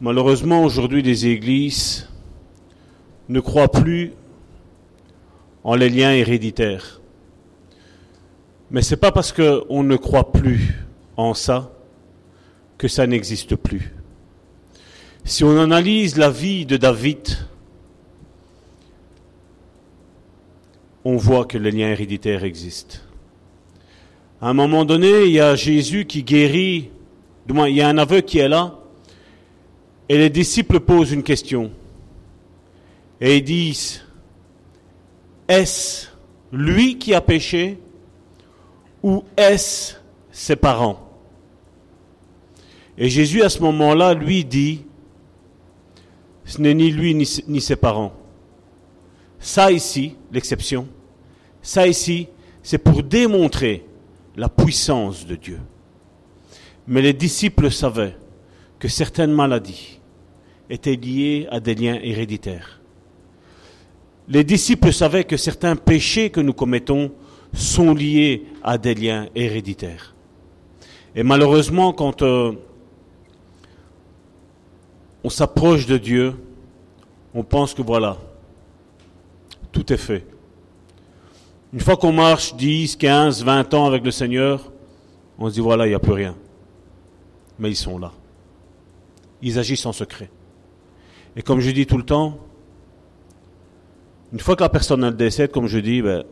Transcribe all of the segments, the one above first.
Malheureusement, aujourd'hui, les églises ne croient plus en les liens héréditaires. Mais ce n'est pas parce qu'on ne croit plus en ça que ça n'existe plus. Si on analyse la vie de David, on voit que les liens héréditaires existent. À un moment donné, il y a Jésus qui guérit, du moins il y a un aveu qui est là, et les disciples posent une question. Et ils disent, est-ce lui qui a péché ou est-ce ses parents? Et Jésus à ce moment-là lui dit, ce n'est ni lui ni, ni ses parents. Ça ici, l'exception, ça ici, c'est pour démontrer la puissance de Dieu. Mais les disciples savaient que certaines maladies étaient liées à des liens héréditaires. Les disciples savaient que certains péchés que nous commettons sont liés à des liens héréditaires. Et malheureusement, quand euh, on s'approche de Dieu, on pense que voilà, tout est fait. Une fois qu'on marche 10, 15, 20 ans avec le Seigneur, on se dit voilà, il n'y a plus rien. Mais ils sont là. Ils agissent en secret. Et comme je dis tout le temps, une fois que la personne décède, comme je dis, ben,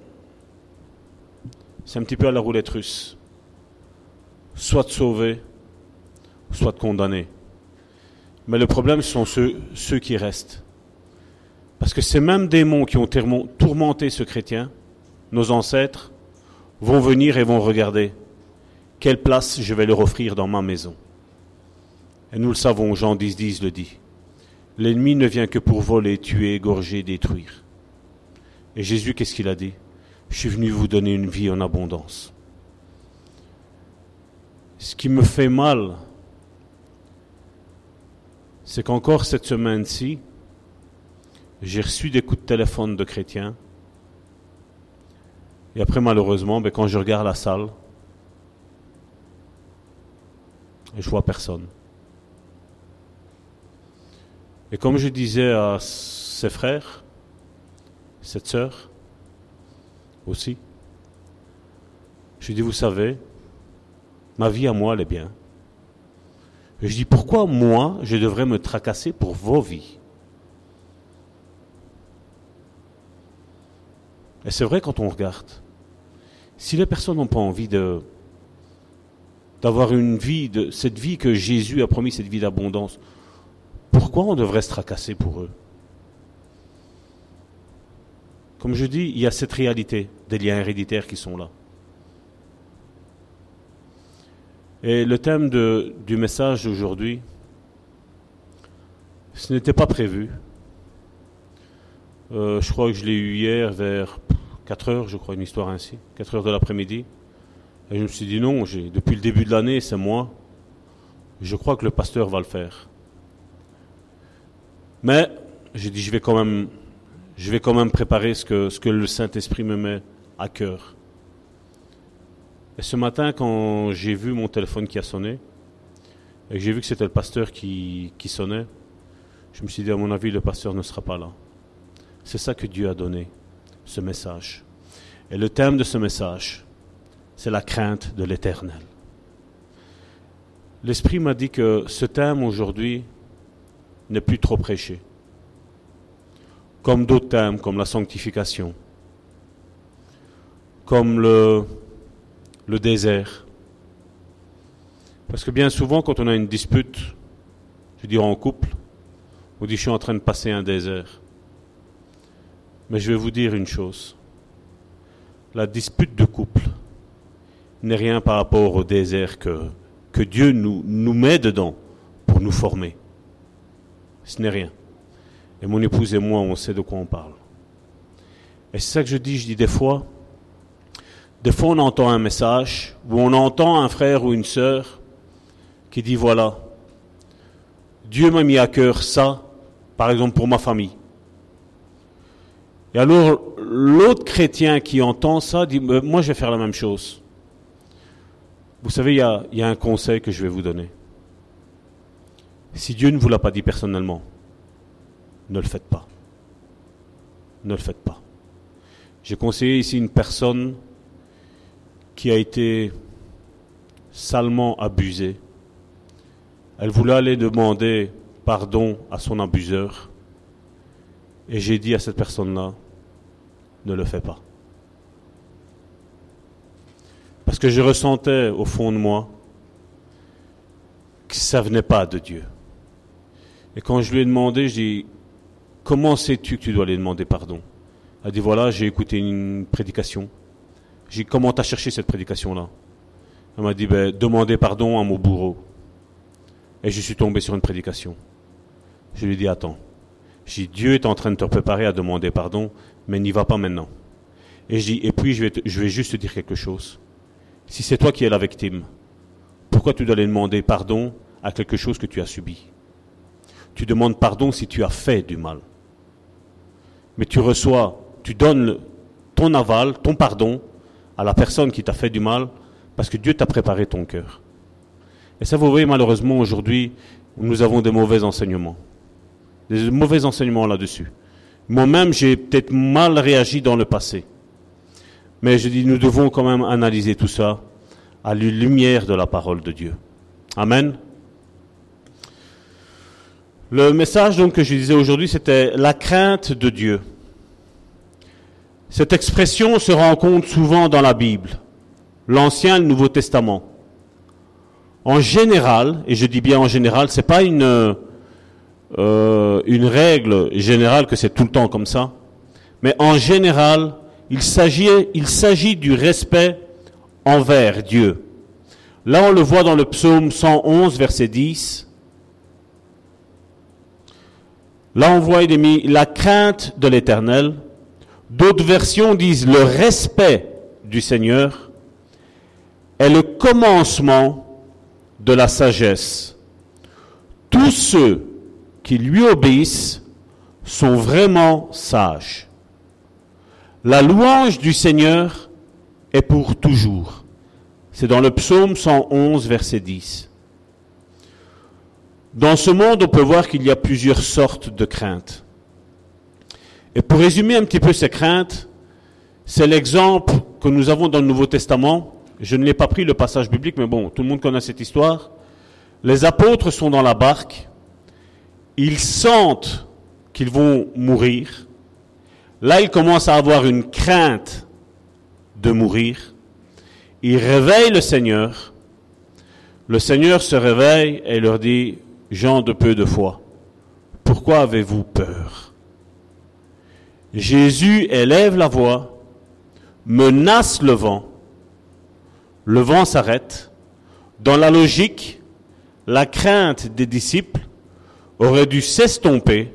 c'est un petit peu à la roulette russe. Soit de sauver, soit de condamner. Mais le problème, ce sont ceux, ceux qui restent. Parce que ces mêmes démons qui ont tourmenté ce chrétien, nos ancêtres, vont venir et vont regarder quelle place je vais leur offrir dans ma maison. Et nous le savons, Jean 10, 10 le dit. L'ennemi ne vient que pour voler, tuer, égorger, détruire. Et Jésus, qu'est-ce qu'il a dit? Je suis venu vous donner une vie en abondance. Ce qui me fait mal, c'est qu'encore cette semaine-ci, j'ai reçu des coups de téléphone de chrétiens. Et après, malheureusement, ben, quand je regarde la salle, je vois personne. Et comme je disais à ses frères, cette sœur aussi, je dis, vous savez, ma vie à moi, elle est bien. Et je dis, pourquoi moi, je devrais me tracasser pour vos vies? Et c'est vrai quand on regarde. Si les personnes n'ont pas envie d'avoir une vie, de cette vie que Jésus a promis, cette vie d'abondance, pourquoi on devrait se tracasser pour eux? Comme je dis, il y a cette réalité des liens héréditaires qui sont là. Et le thème du message d'aujourd'hui, ce n'était pas prévu. Euh, je crois que je l'ai eu hier vers 4 heures, je crois, une histoire ainsi, 4 heures de l'après-midi. Et je me suis dit non, depuis le début de l'année, c'est moi. Je crois que le pasteur va le faire. Mais j'ai dit, je vais quand même, je vais quand même préparer ce que, le Saint-Esprit me met à cœur. Et ce matin, quand j'ai vu mon téléphone qui a sonné, et que j'ai vu que c'était le pasteur qui, qui sonnait, je me suis dit, à mon avis, le pasteur ne sera pas là. C'est ça que Dieu a donné, ce message. Et le thème de ce message, c'est la crainte de l'éternel. L'Esprit m'a dit que ce thème aujourd'hui n'est plus trop prêché. Comme d'autres thèmes, comme la sanctification, comme le, désert. Parce que bien souvent, quand on a une dispute, je dirais en couple, on dit je suis en train de passer un désert. Mais je vais vous dire une chose. La dispute de couple n'est rien par rapport au désert que, Dieu nous met dedans pour nous former. Ce n'est rien. Et mon épouse et moi, on sait de quoi on parle. Et c'est ça que je dis, je dis des fois, des fois, on entend un message où on entend un frère ou une sœur qui dit voilà, Dieu m'a mis à cœur ça, par exemple pour ma famille. Et alors, l'autre chrétien qui entend ça dit moi, je vais faire la même chose. Vous savez, il y a, y a un conseil que je vais vous donner. Si Dieu ne vous l'a pas dit personnellement, ne le faites pas. Ne le faites pas. J'ai conseillé ici une personne qui a été salement abusée. Elle voulait aller demander pardon à son abuseur. Et j'ai dit à cette personne-là, ne le fais pas. Parce que je ressentais au fond de moi que ça venait pas de Dieu. Et quand je lui ai demandé, je dis, comment sais-tu que tu dois aller demander pardon? Elle a dit, voilà, j'ai écouté une prédication. J'ai dit, comment t'as cherché cette prédication-là? Elle m'a dit, ben, demandez pardon à mon bourreau. Et je suis tombé sur une prédication. Je lui ai dit, attends. Dit, Dieu est en train de te préparer à demander pardon, mais n'y va pas maintenant. Et je dis, et puis je vais, je vais juste te dire quelque chose. Si c'est toi qui es la victime, pourquoi tu dois aller demander pardon à quelque chose que tu as subi? Tu demandes pardon si tu as fait du mal. Mais tu reçois, tu donnes ton aval, ton pardon à la personne qui t'a fait du mal parce que Dieu t'a préparé ton cœur. Et ça, vous voyez, malheureusement, aujourd'hui, nous avons des mauvais enseignements. Des mauvais enseignements là-dessus. Moi-même, j'ai peut-être mal réagi dans le passé. Mais je dis, nous devons quand même analyser tout ça à la lumière de la parole de Dieu. Amen. Le message donc que je disais aujourd'hui, c'était la crainte de Dieu. Cette expression se rencontre souvent dans la Bible, l'Ancien et le Nouveau Testament. En général, et je dis bien en général, c'est pas une euh, une règle générale que c'est tout le temps comme ça, mais en général, il s'agit, il s'agit du respect envers Dieu. Là, on le voit dans le psaume 111, verset 10. Là, on voit, il mis la crainte de l'éternel. D'autres versions disent le respect du Seigneur est le commencement de la sagesse. Tous ceux qui lui obéissent sont vraiment sages. La louange du Seigneur est pour toujours. C'est dans le psaume 111, verset 10. Dans ce monde, on peut voir qu'il y a plusieurs sortes de craintes. Et pour résumer un petit peu ces craintes, c'est l'exemple que nous avons dans le Nouveau Testament. Je ne l'ai pas pris le passage biblique, mais bon, tout le monde connaît cette histoire. Les apôtres sont dans la barque ils sentent qu'ils vont mourir. Là, ils commencent à avoir une crainte de mourir. Ils réveillent le Seigneur. Le Seigneur se réveille et leur dit, Jean de peu de foi, pourquoi avez-vous peur? Jésus élève la voix, menace le vent. Le vent s'arrête. Dans la logique, la crainte des disciples aurait dû s'estomper,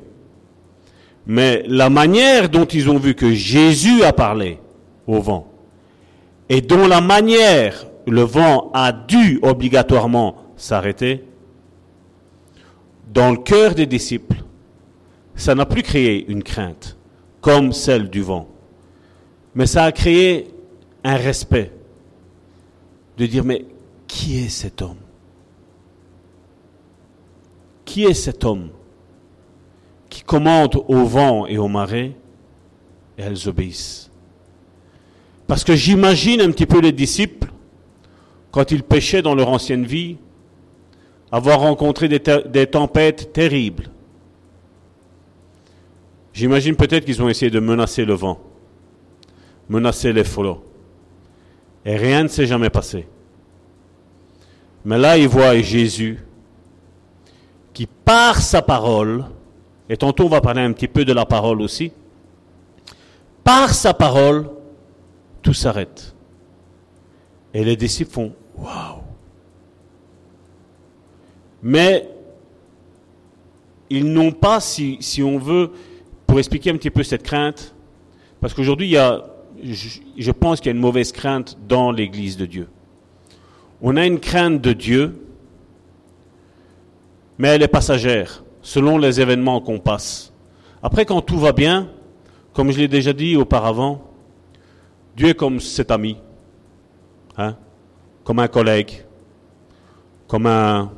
mais la manière dont ils ont vu que Jésus a parlé au vent, et dont la manière le vent a dû obligatoirement s'arrêter, dans le cœur des disciples, ça n'a plus créé une crainte comme celle du vent, mais ça a créé un respect de dire mais qui est cet homme? Qui est cet homme qui commande au vent et au marais et elles obéissent? Parce que j'imagine un petit peu les disciples, quand ils pêchaient dans leur ancienne vie, avoir rencontré des, tempêtes terribles. J'imagine peut-être qu'ils ont essayé de menacer le vent, menacer les flots. Et rien ne s'est jamais passé. Mais là, ils voient Jésus qui par sa parole, et tantôt on va parler un petit peu de la parole aussi, par sa parole, tout s'arrête. Et les disciples font Waouh Mais ils n'ont pas, si, on veut, pour expliquer un petit peu cette crainte, parce qu'aujourd'hui, il y a, je, je pense qu'il y a une mauvaise crainte dans l'Église de Dieu. On a une crainte de Dieu, mais elle est passagère, selon les événements qu'on passe. Après, quand tout va bien, comme je l'ai déjà dit auparavant, Dieu est comme cet ami, hein, comme un collègue, comme un,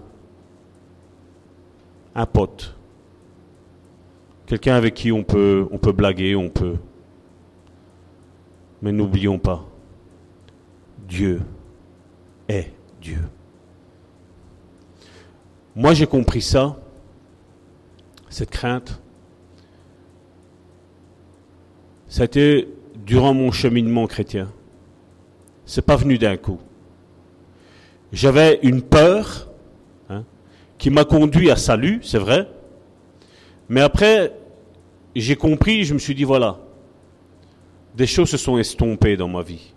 un pote, quelqu'un avec qui on peut, on peut blaguer, on peut. Mais n'oublions pas, Dieu est Dieu. Moi j'ai compris ça, cette crainte. Ça durant mon cheminement chrétien. C'est pas venu d'un coup. J'avais une peur qui m'a conduit à salut, c'est vrai. Mais après, j'ai compris, je me suis dit, voilà, des choses se sont estompées dans ma vie.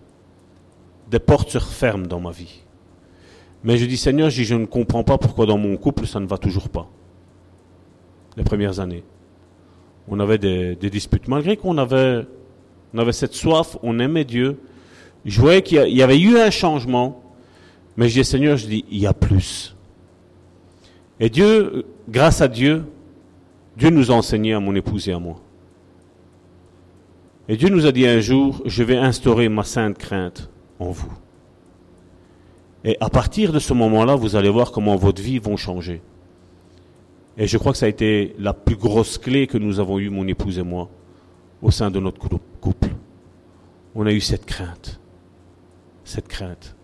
Des portes se referment dans ma vie. Mais je dis, Seigneur, je, ne comprends pas pourquoi dans mon couple ça ne va toujours pas. Les premières années. On avait des, disputes. Malgré qu'on avait, on avait cette soif, on aimait Dieu. Je voyais qu'il y avait eu un changement. Mais je dis, Seigneur, je dis, il y a plus. Et Dieu, grâce à Dieu, Dieu nous a enseigné à mon épouse et à moi. Et Dieu nous a dit un jour, je vais instaurer ma sainte crainte en vous. Et à partir de ce moment-là, vous allez voir comment votre vie va changer. Et je crois que ça a été la plus grosse clé que nous avons eue, mon épouse et moi, au sein de notre couple. On a eu cette crainte. Cette crainte.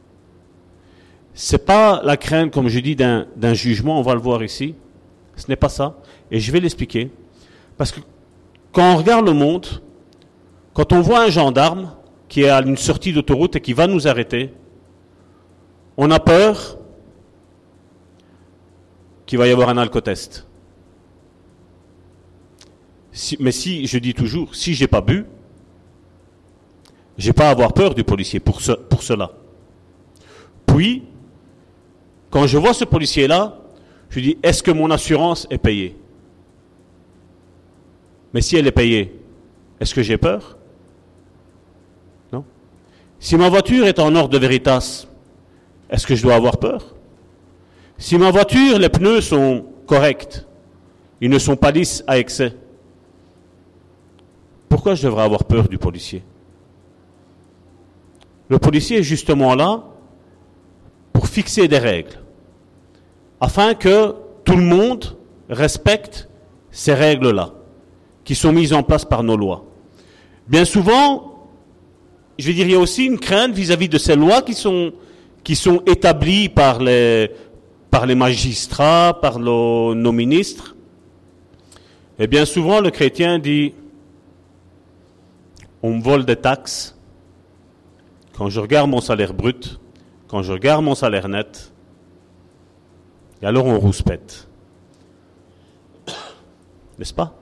C'est pas la crainte, comme je dis, d'un jugement, on va le voir ici. Ce n'est pas ça. Et je vais l'expliquer. Parce que quand on regarde le monde, quand on voit un gendarme qui est à une sortie d'autoroute et qui va nous arrêter, on a peur qu'il va y avoir un alcotest. mais si, je dis toujours, si j'ai pas bu, j'ai pas à avoir peur du policier pour, pour cela. Puis, quand je vois ce policier-là, je dis, est-ce que mon assurance est payée? Mais si elle est payée, est-ce que j'ai peur? Non. Si ma voiture est en ordre de Veritas, est-ce que je dois avoir peur? Si ma voiture, les pneus sont corrects, ils ne sont pas lisses à excès, pourquoi je devrais avoir peur du policier? Le policier est justement là pour fixer des règles, afin que tout le monde respecte ces règles-là qui sont mises en place par nos lois. Bien souvent, je vais dire, il y a aussi une crainte vis-à-vis de ces lois qui sont, qui sont établies par les, par les magistrats, par nos, nos ministres. Et bien souvent, le chrétien dit, on me vole des taxes. Quand je regarde mon salaire brut, quand je regarde mon salaire net, et alors on rouspète. N'est-ce pas?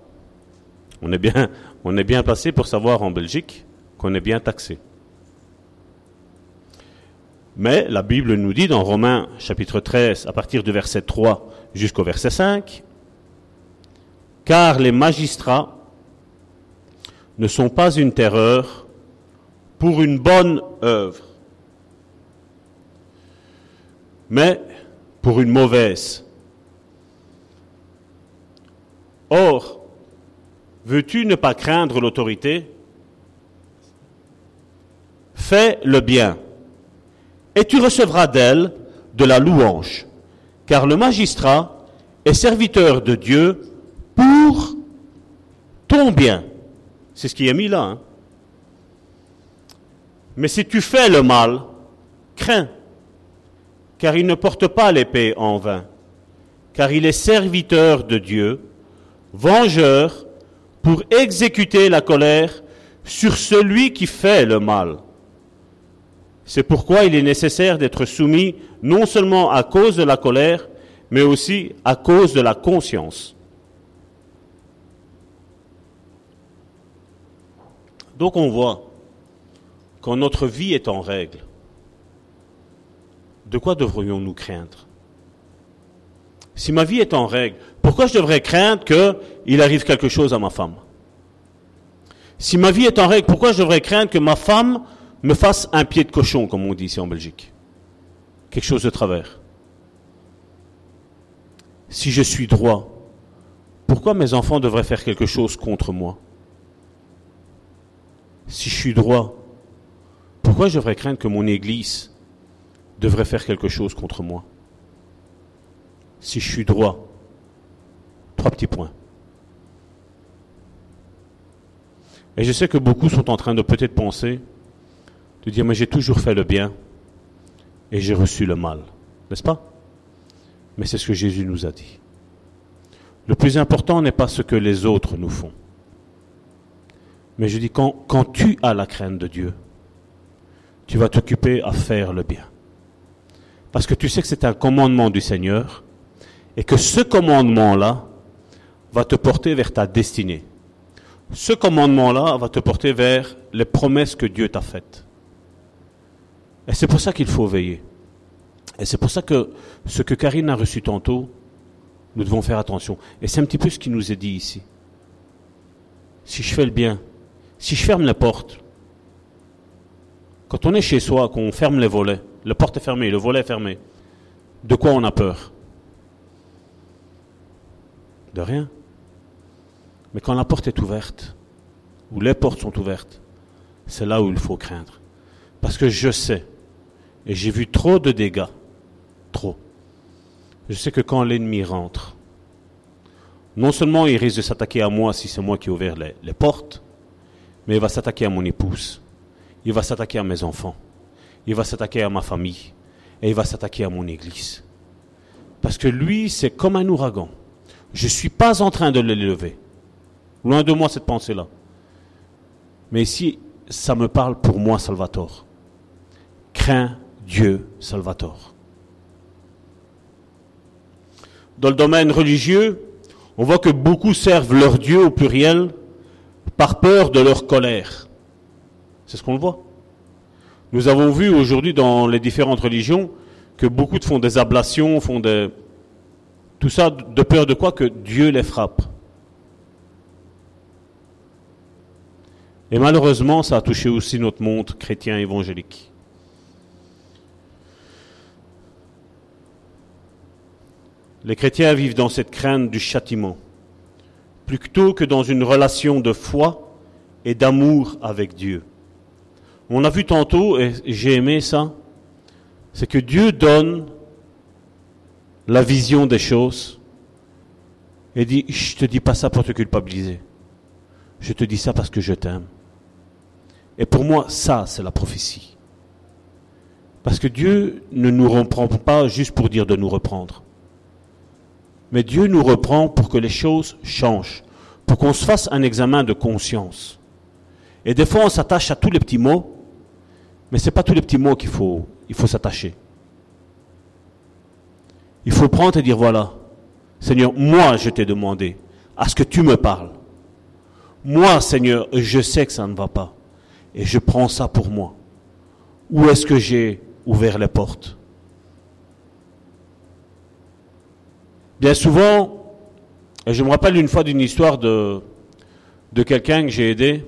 On est bien, on placé pour savoir en Belgique qu'on est bien taxé. Mais la Bible nous dit dans Romains chapitre 13, à partir du verset 3 jusqu'au verset 5, car les magistrats ne sont pas une terreur pour une bonne œuvre, mais pour une mauvaise. Or, Veux-tu ne pas craindre l'autorité? Fais le bien, et tu recevras d'elle de la louange, car le magistrat est serviteur de Dieu pour ton bien. C'est ce qui est mis là. Hein. Mais si tu fais le mal, crains, car il ne porte pas l'épée en vain, car il est serviteur de Dieu, vengeur pour exécuter la colère sur celui qui fait le mal. C'est pourquoi il est nécessaire d'être soumis non seulement à cause de la colère, mais aussi à cause de la conscience. Donc on voit, quand notre vie est en règle, de quoi devrions-nous craindre? Si ma vie est en règle, pourquoi je devrais craindre qu'il arrive quelque chose à ma femme? Si ma vie est en règle, pourquoi je devrais craindre que ma femme me fasse un pied de cochon, comme on dit ici en Belgique? Quelque chose de travers. Si je suis droit, pourquoi mes enfants devraient faire quelque chose contre moi? Si je suis droit, pourquoi je devrais craindre que mon Église devrait faire quelque chose contre moi Si je suis droit, Trois petits points. Et je sais que beaucoup sont en train de peut-être penser, de dire, mais j'ai toujours fait le bien et j'ai reçu le mal. N'est-ce pas? Mais c'est ce que Jésus nous a dit. Le plus important n'est pas ce que les autres nous font. Mais je dis, quand, quand tu as la crainte de Dieu, tu vas t'occuper à faire le bien. Parce que tu sais que c'est un commandement du Seigneur et que ce commandement-là va te porter vers ta destinée. Ce commandement-là va te porter vers les promesses que Dieu t'a faites. Et c'est pour ça qu'il faut veiller. Et c'est pour ça que ce que Karine a reçu tantôt, nous devons faire attention. Et c'est un petit peu ce qui nous est dit ici. Si je fais le bien, si je ferme la porte, quand on est chez soi, qu'on ferme les volets, la porte est fermée, le volet est fermé, de quoi on a peur? De rien. Mais quand la porte est ouverte, ou les portes sont ouvertes, c'est là où il faut craindre. Parce que je sais, et j'ai vu trop de dégâts, trop. Je sais que quand l'ennemi rentre, non seulement il risque de s'attaquer à moi si c'est moi qui ai ouvert les, les portes, mais il va s'attaquer à mon épouse, il va s'attaquer à mes enfants, il va s'attaquer à ma famille, et il va s'attaquer à mon église. Parce que lui, c'est comme un ouragan. Je ne suis pas en train de l'élever. Loin de moi cette pensée-là. Mais ici, ça me parle pour moi, Salvatore. Crains Dieu, Salvatore. Dans le domaine religieux, on voit que beaucoup servent leur Dieu au pluriel par peur de leur colère. C'est ce qu'on le voit. Nous avons vu aujourd'hui dans les différentes religions que beaucoup font des ablations, font des... Tout ça de peur de quoi Que Dieu les frappe. Et malheureusement, ça a touché aussi notre monde chrétien évangélique. Les chrétiens vivent dans cette crainte du châtiment, plutôt que dans une relation de foi et d'amour avec Dieu. On a vu tantôt, et j'ai aimé ça, c'est que Dieu donne la vision des choses et dit, je te dis pas ça pour te culpabiliser. Je te dis ça parce que je t'aime. Et pour moi, ça, c'est la prophétie. Parce que Dieu ne nous reprend pas juste pour dire de nous reprendre. Mais Dieu nous reprend pour que les choses changent, pour qu'on se fasse un examen de conscience. Et des fois, on s'attache à tous les petits mots, mais ce n'est pas tous les petits mots qu'il faut, il faut s'attacher. Il faut prendre et dire, voilà, Seigneur, moi je t'ai demandé à ce que tu me parles. Moi, Seigneur, je sais que ça ne va pas. Et je prends ça pour moi. Où est-ce que j'ai ouvert les portes? Bien souvent, je me rappelle une fois d'une histoire de quelqu'un que j'ai aidé.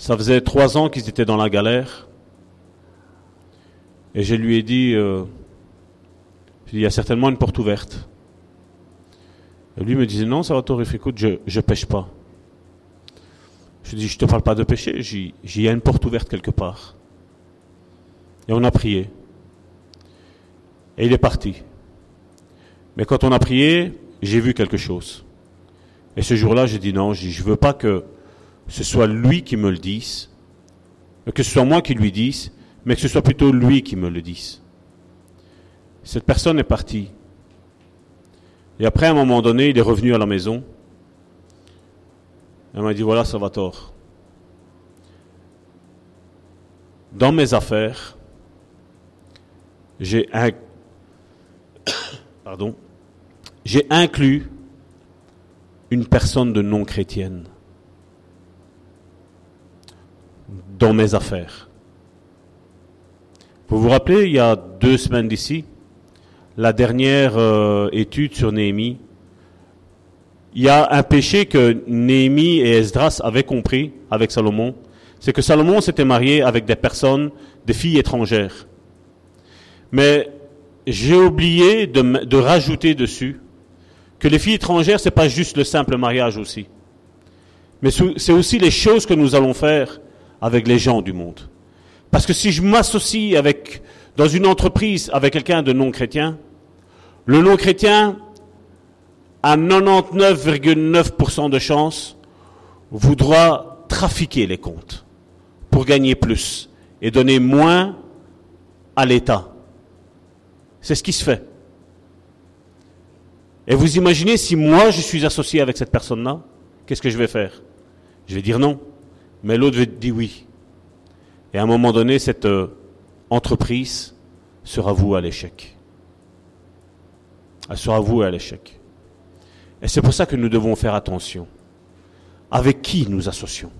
Ça faisait trois ans qu'ils étaient dans la galère. Et je lui ai dit, euh, il y a certainement une porte ouverte. Et lui me disait, non, ça va écoute, je ne pêche pas. Je dis, je te parle pas de péché, j'y a une porte ouverte quelque part. Et on a prié. Et il est parti. Mais quand on a prié, j'ai vu quelque chose. Et ce jour-là, j'ai dit non, je ne veux pas que ce soit lui qui me le dise, que ce soit moi qui lui dise, mais que ce soit plutôt lui qui me le dise. Cette personne est partie. Et après, à un moment donné, il est revenu à la maison. Elle m'a dit, voilà, ça va tort. Dans mes affaires, j'ai j'ai inclus une personne de non chrétienne dans mes affaires. Vous vous rappelez, il y a deux semaines d'ici, la dernière euh, étude sur Néhémie, il y a un péché que Néhémie et Esdras avaient compris avec Salomon, c'est que Salomon s'était marié avec des personnes, des filles étrangères. Mais j'ai oublié de, de rajouter dessus que les filles étrangères, c'est pas juste le simple mariage aussi. Mais c'est aussi les choses que nous allons faire avec les gens du monde. Parce que si je m'associe avec, dans une entreprise avec quelqu'un de non chrétien, le non chrétien à 99,9% de chance, voudra trafiquer les comptes pour gagner plus et donner moins à l'État. C'est ce qui se fait. Et vous imaginez si moi je suis associé avec cette personne-là, qu'est-ce que je vais faire? Je vais dire non. Mais l'autre dire oui. Et à un moment donné, cette euh, entreprise sera vouée à l'échec. Elle sera vouée à l'échec. Et c'est pour ça que nous devons faire attention. Avec qui nous associons?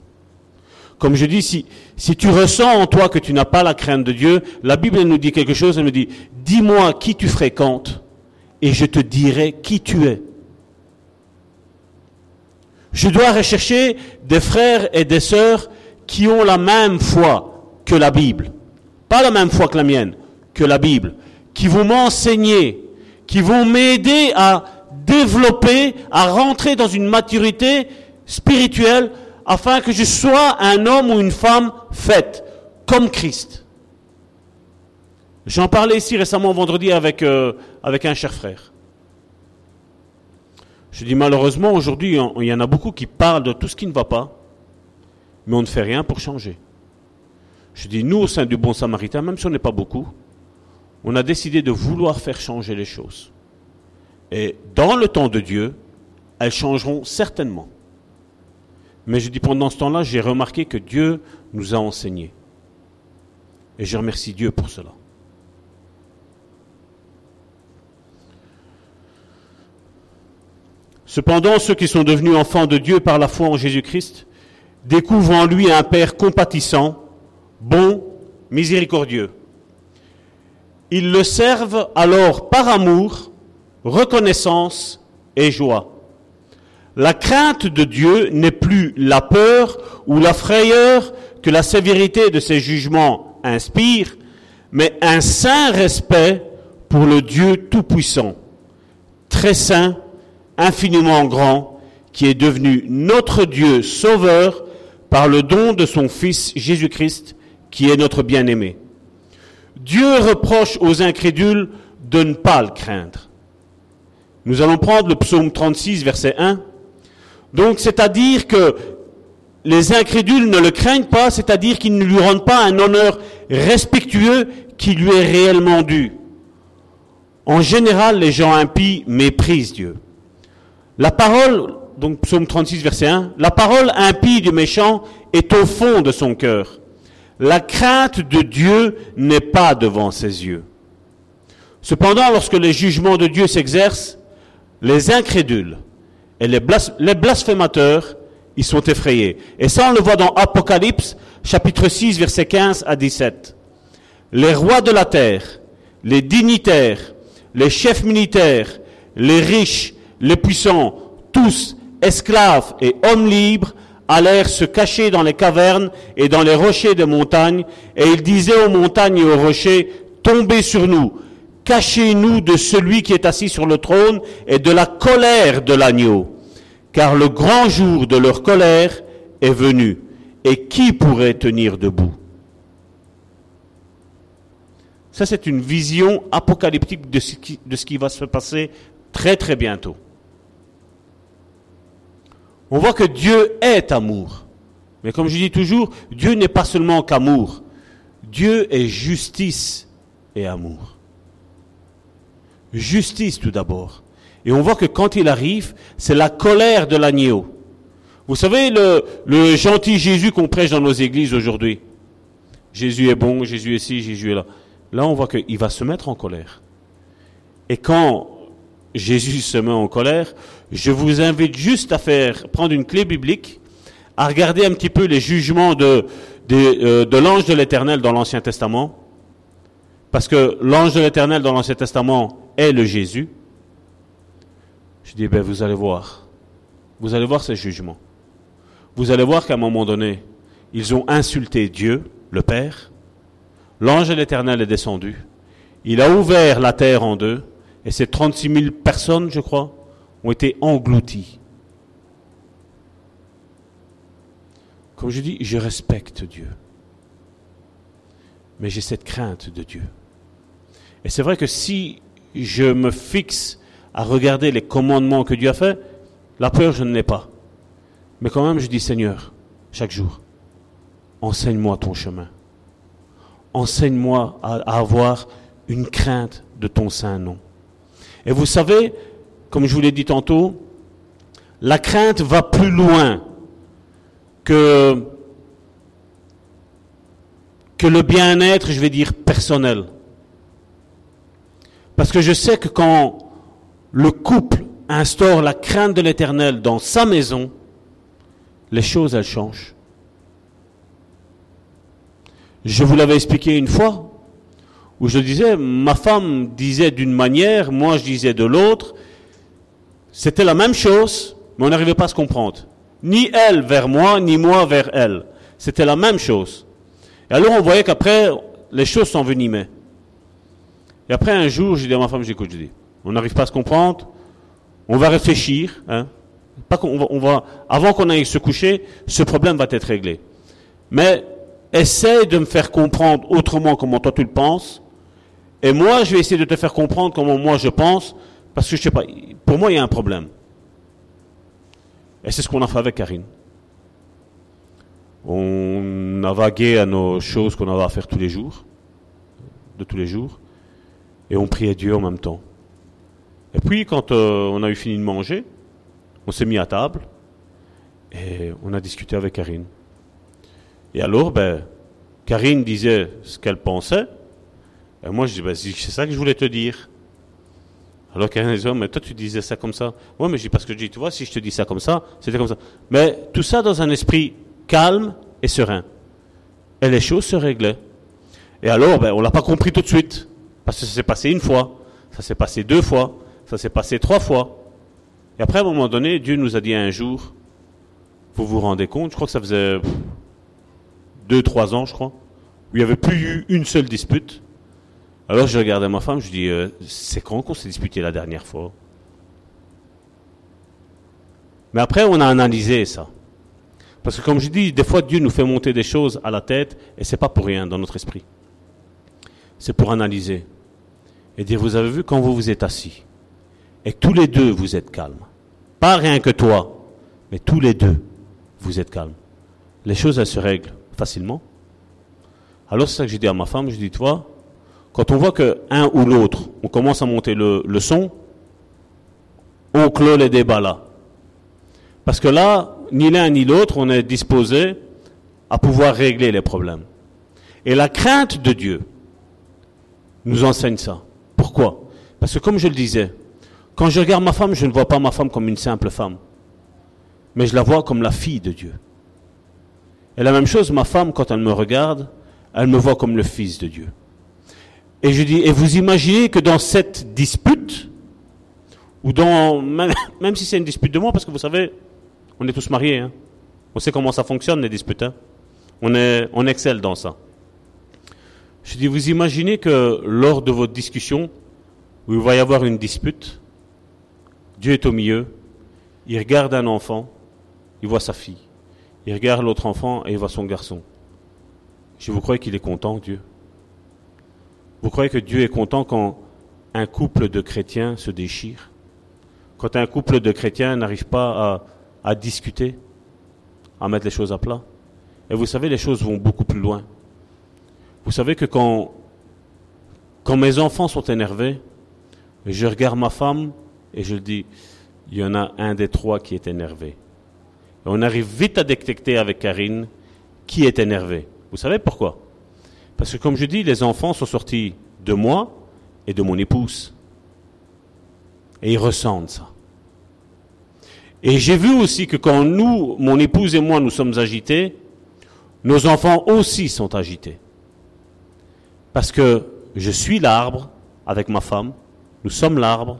Comme je dis, si, si tu ressens en toi que tu n'as pas la crainte de Dieu, la Bible nous dit quelque chose, elle nous dit, dis-moi qui tu fréquentes et je te dirai qui tu es. Je dois rechercher des frères et des sœurs qui ont la même foi que la Bible. Pas la même foi que la mienne, que la Bible. Qui vont m'enseigner, qui vont m'aider à développer, à rentrer dans une maturité spirituelle afin que je sois un homme ou une femme faite comme Christ. J'en parlais ici récemment vendredi avec, euh, avec un cher frère. Je dis malheureusement aujourd'hui, il y en a beaucoup qui parlent de tout ce qui ne va pas, mais on ne fait rien pour changer. Je dis nous au sein du Bon Samaritain, même si on n'est pas beaucoup, on a décidé de vouloir faire changer les choses. Et dans le temps de Dieu, elles changeront certainement. Mais je dis pendant ce temps-là, j'ai remarqué que Dieu nous a enseigné. Et je remercie Dieu pour cela. Cependant, ceux qui sont devenus enfants de Dieu par la foi en Jésus-Christ découvrent en lui un Père compatissant, bon, miséricordieux. Ils le servent alors par amour, reconnaissance et joie. La crainte de Dieu n'est plus la peur ou la frayeur que la sévérité de ses jugements inspire, mais un saint respect pour le Dieu Tout-Puissant, très saint infiniment grand, qui est devenu notre Dieu sauveur par le don de son Fils Jésus-Christ, qui est notre bien-aimé. Dieu reproche aux incrédules de ne pas le craindre. Nous allons prendre le psaume 36, verset 1. Donc, c'est-à-dire que les incrédules ne le craignent pas, c'est-à-dire qu'ils ne lui rendent pas un honneur respectueux qui lui est réellement dû. En général, les gens impies méprisent Dieu. La parole, donc psaume 36, verset 1, la parole impie du méchant est au fond de son cœur. La crainte de Dieu n'est pas devant ses yeux. Cependant, lorsque les jugements de Dieu s'exercent, les incrédules et les, blasphémateurs, ils sont effrayés. Et ça, on le voit dans Apocalypse, chapitre 6, verset 15 à 17. Les rois de la terre, les dignitaires, les chefs militaires, les riches, les puissants, tous esclaves et hommes libres, allèrent se cacher dans les cavernes et dans les rochers des montagnes, et ils disaient aux montagnes et aux rochers, tombez sur nous, cachez-nous de celui qui est assis sur le trône et de la colère de l'agneau, car le grand jour de leur colère est venu, et qui pourrait tenir debout? Ça, c'est une vision apocalyptique de ce, qui, de ce qui va se passer très très bientôt on voit que Dieu est amour. Mais comme je dis toujours, Dieu n'est pas seulement qu'amour. Dieu est justice et amour. Justice tout d'abord. Et on voit que quand il arrive, c'est la colère de l'agneau. Vous savez, le, le gentil Jésus qu'on prêche dans nos églises aujourd'hui. Jésus est bon, Jésus est ci, Jésus est là. Là, on voit qu'il va se mettre en colère. Et quand Jésus se met en colère, je vous invite juste à faire prendre une clé biblique, à regarder un petit peu les jugements euh, de l'ange de l'Éternel dans l'Ancien Testament, parce que l'ange de l'Éternel dans l'Ancien Testament est le Jésus. Je dis, ben vous allez voir, vous allez voir ces jugements. Vous allez voir qu'à un moment donné, ils ont insulté Dieu, le Père. L'ange de l'Éternel est descendu. Il a ouvert la terre en deux et ces 36 000 personnes, je crois, ont été englouties. Comme je dis, je respecte Dieu. Mais j'ai cette crainte de Dieu. Et c'est vrai que si je me fixe à regarder les commandements que Dieu a fait, la peur, je ne l'ai pas. Mais quand même, je dis Seigneur, chaque jour, enseigne-moi ton chemin. Enseigne-moi à, avoir une crainte de ton saint nom. Et vous savez, comme je vous l'ai dit tantôt, la crainte va plus loin que, le bien-être, je vais dire, personnel. Parce que je sais que quand le couple instaure la crainte de l'éternel dans sa maison, les choses, elles changent. Je vous l'avais expliqué une fois, où je disais, ma femme disait d'une manière, moi je disais de l'autre. C'était la même chose, mais on n'arrivait pas à se comprendre. Ni elle vers moi, ni moi vers elle. C'était la même chose. Et alors on voyait qu'après, les choses s'envenimaient. Et après un jour, j'ai dit à ma femme, j'écoute, je dis, on n'arrive pas à se comprendre, on va réfléchir, hein. Pas qu'on va, on va, avant qu'on aille se coucher, ce problème va être réglé. Mais essaye de me faire comprendre autrement comment toi tu le penses, et moi je vais essayer de te faire comprendre comment moi je pense, parce que je sais pas, pour moi il y a un problème. Et c'est ce qu'on a fait avec Karine. On a vagué à nos choses qu'on avait à faire tous les jours, de tous les jours, et on priait Dieu en même temps. Et puis quand euh, on a eu fini de manger, on s'est mis à table et on a discuté avec Karine. Et alors, ben, Karine disait ce qu'elle pensait. Et moi, je dis, c'est ça que je voulais te dire. Alors Karine disait, mais toi, tu disais ça comme ça. Oui, mais je dis, parce que je dis, tu vois, si je te dis ça comme ça, c'était comme ça. Mais tout ça dans un esprit calme et serein. Et les choses se réglaient. Et alors, ben, on l'a pas compris tout de suite. Parce que ça s'est passé une fois. Ça s'est passé deux fois. Ça s'est passé trois fois. Et après, à un moment donné, Dieu nous a dit un jour, vous vous rendez compte, je crois que ça faisait deux, trois ans, je crois, où il n'y avait plus eu une seule dispute. Alors je regardais ma femme, je dis, euh, c'est quand qu'on s'est disputé la dernière fois Mais après, on a analysé ça. Parce que comme je dis, des fois Dieu nous fait monter des choses à la tête et c'est pas pour rien dans notre esprit. C'est pour analyser et dire, vous avez vu quand vous vous êtes assis et tous les deux vous êtes calmes. Pas rien que toi, mais tous les deux vous êtes calmes. Les choses, elles se règlent facilement. Alors c'est ça que j'ai dit à ma femme, je dis, toi, quand on voit que un ou l'autre, on commence à monter le, le son, on clôt les débats là. Parce que là, ni l'un ni l'autre, on est disposé à pouvoir régler les problèmes. Et la crainte de Dieu nous enseigne ça. Pourquoi? Parce que comme je le disais, quand je regarde ma femme, je ne vois pas ma femme comme une simple femme, mais je la vois comme la fille de Dieu. Et la même chose, ma femme, quand elle me regarde, elle me voit comme le Fils de Dieu. Et je dis, et vous imaginez que dans cette dispute, ou dans, même, si c'est une dispute de moi, parce que vous savez, on est tous mariés, hein. on sait comment ça fonctionne les disputes, hein. on, est, on excelle dans ça. Je dis, vous imaginez que lors de votre discussion, où il va y avoir une dispute, Dieu est au milieu, il regarde un enfant, il voit sa fille. Il regarde l'autre enfant et il voit son garçon. Je vous croyez qu'il est content, Dieu Vous croyez que Dieu est content quand un couple de chrétiens se déchire? Quand un couple de chrétiens n'arrive pas à, discuter, à mettre les choses à plat? Et vous savez, les choses vont beaucoup plus loin. Vous savez que quand, quand mes enfants sont énervés, je regarde ma femme et je dis, il y en a un des trois qui est énervé on arrive vite à détecter avec Karine qui est énervé. Vous savez pourquoi? Parce que comme je dis, les enfants sont sortis de moi et de mon épouse. Et ils ressentent ça. Et j'ai vu aussi que quand nous, mon épouse et moi, nous sommes agités, nos enfants aussi sont agités. Parce que je suis l'arbre avec ma femme, nous sommes l'arbre,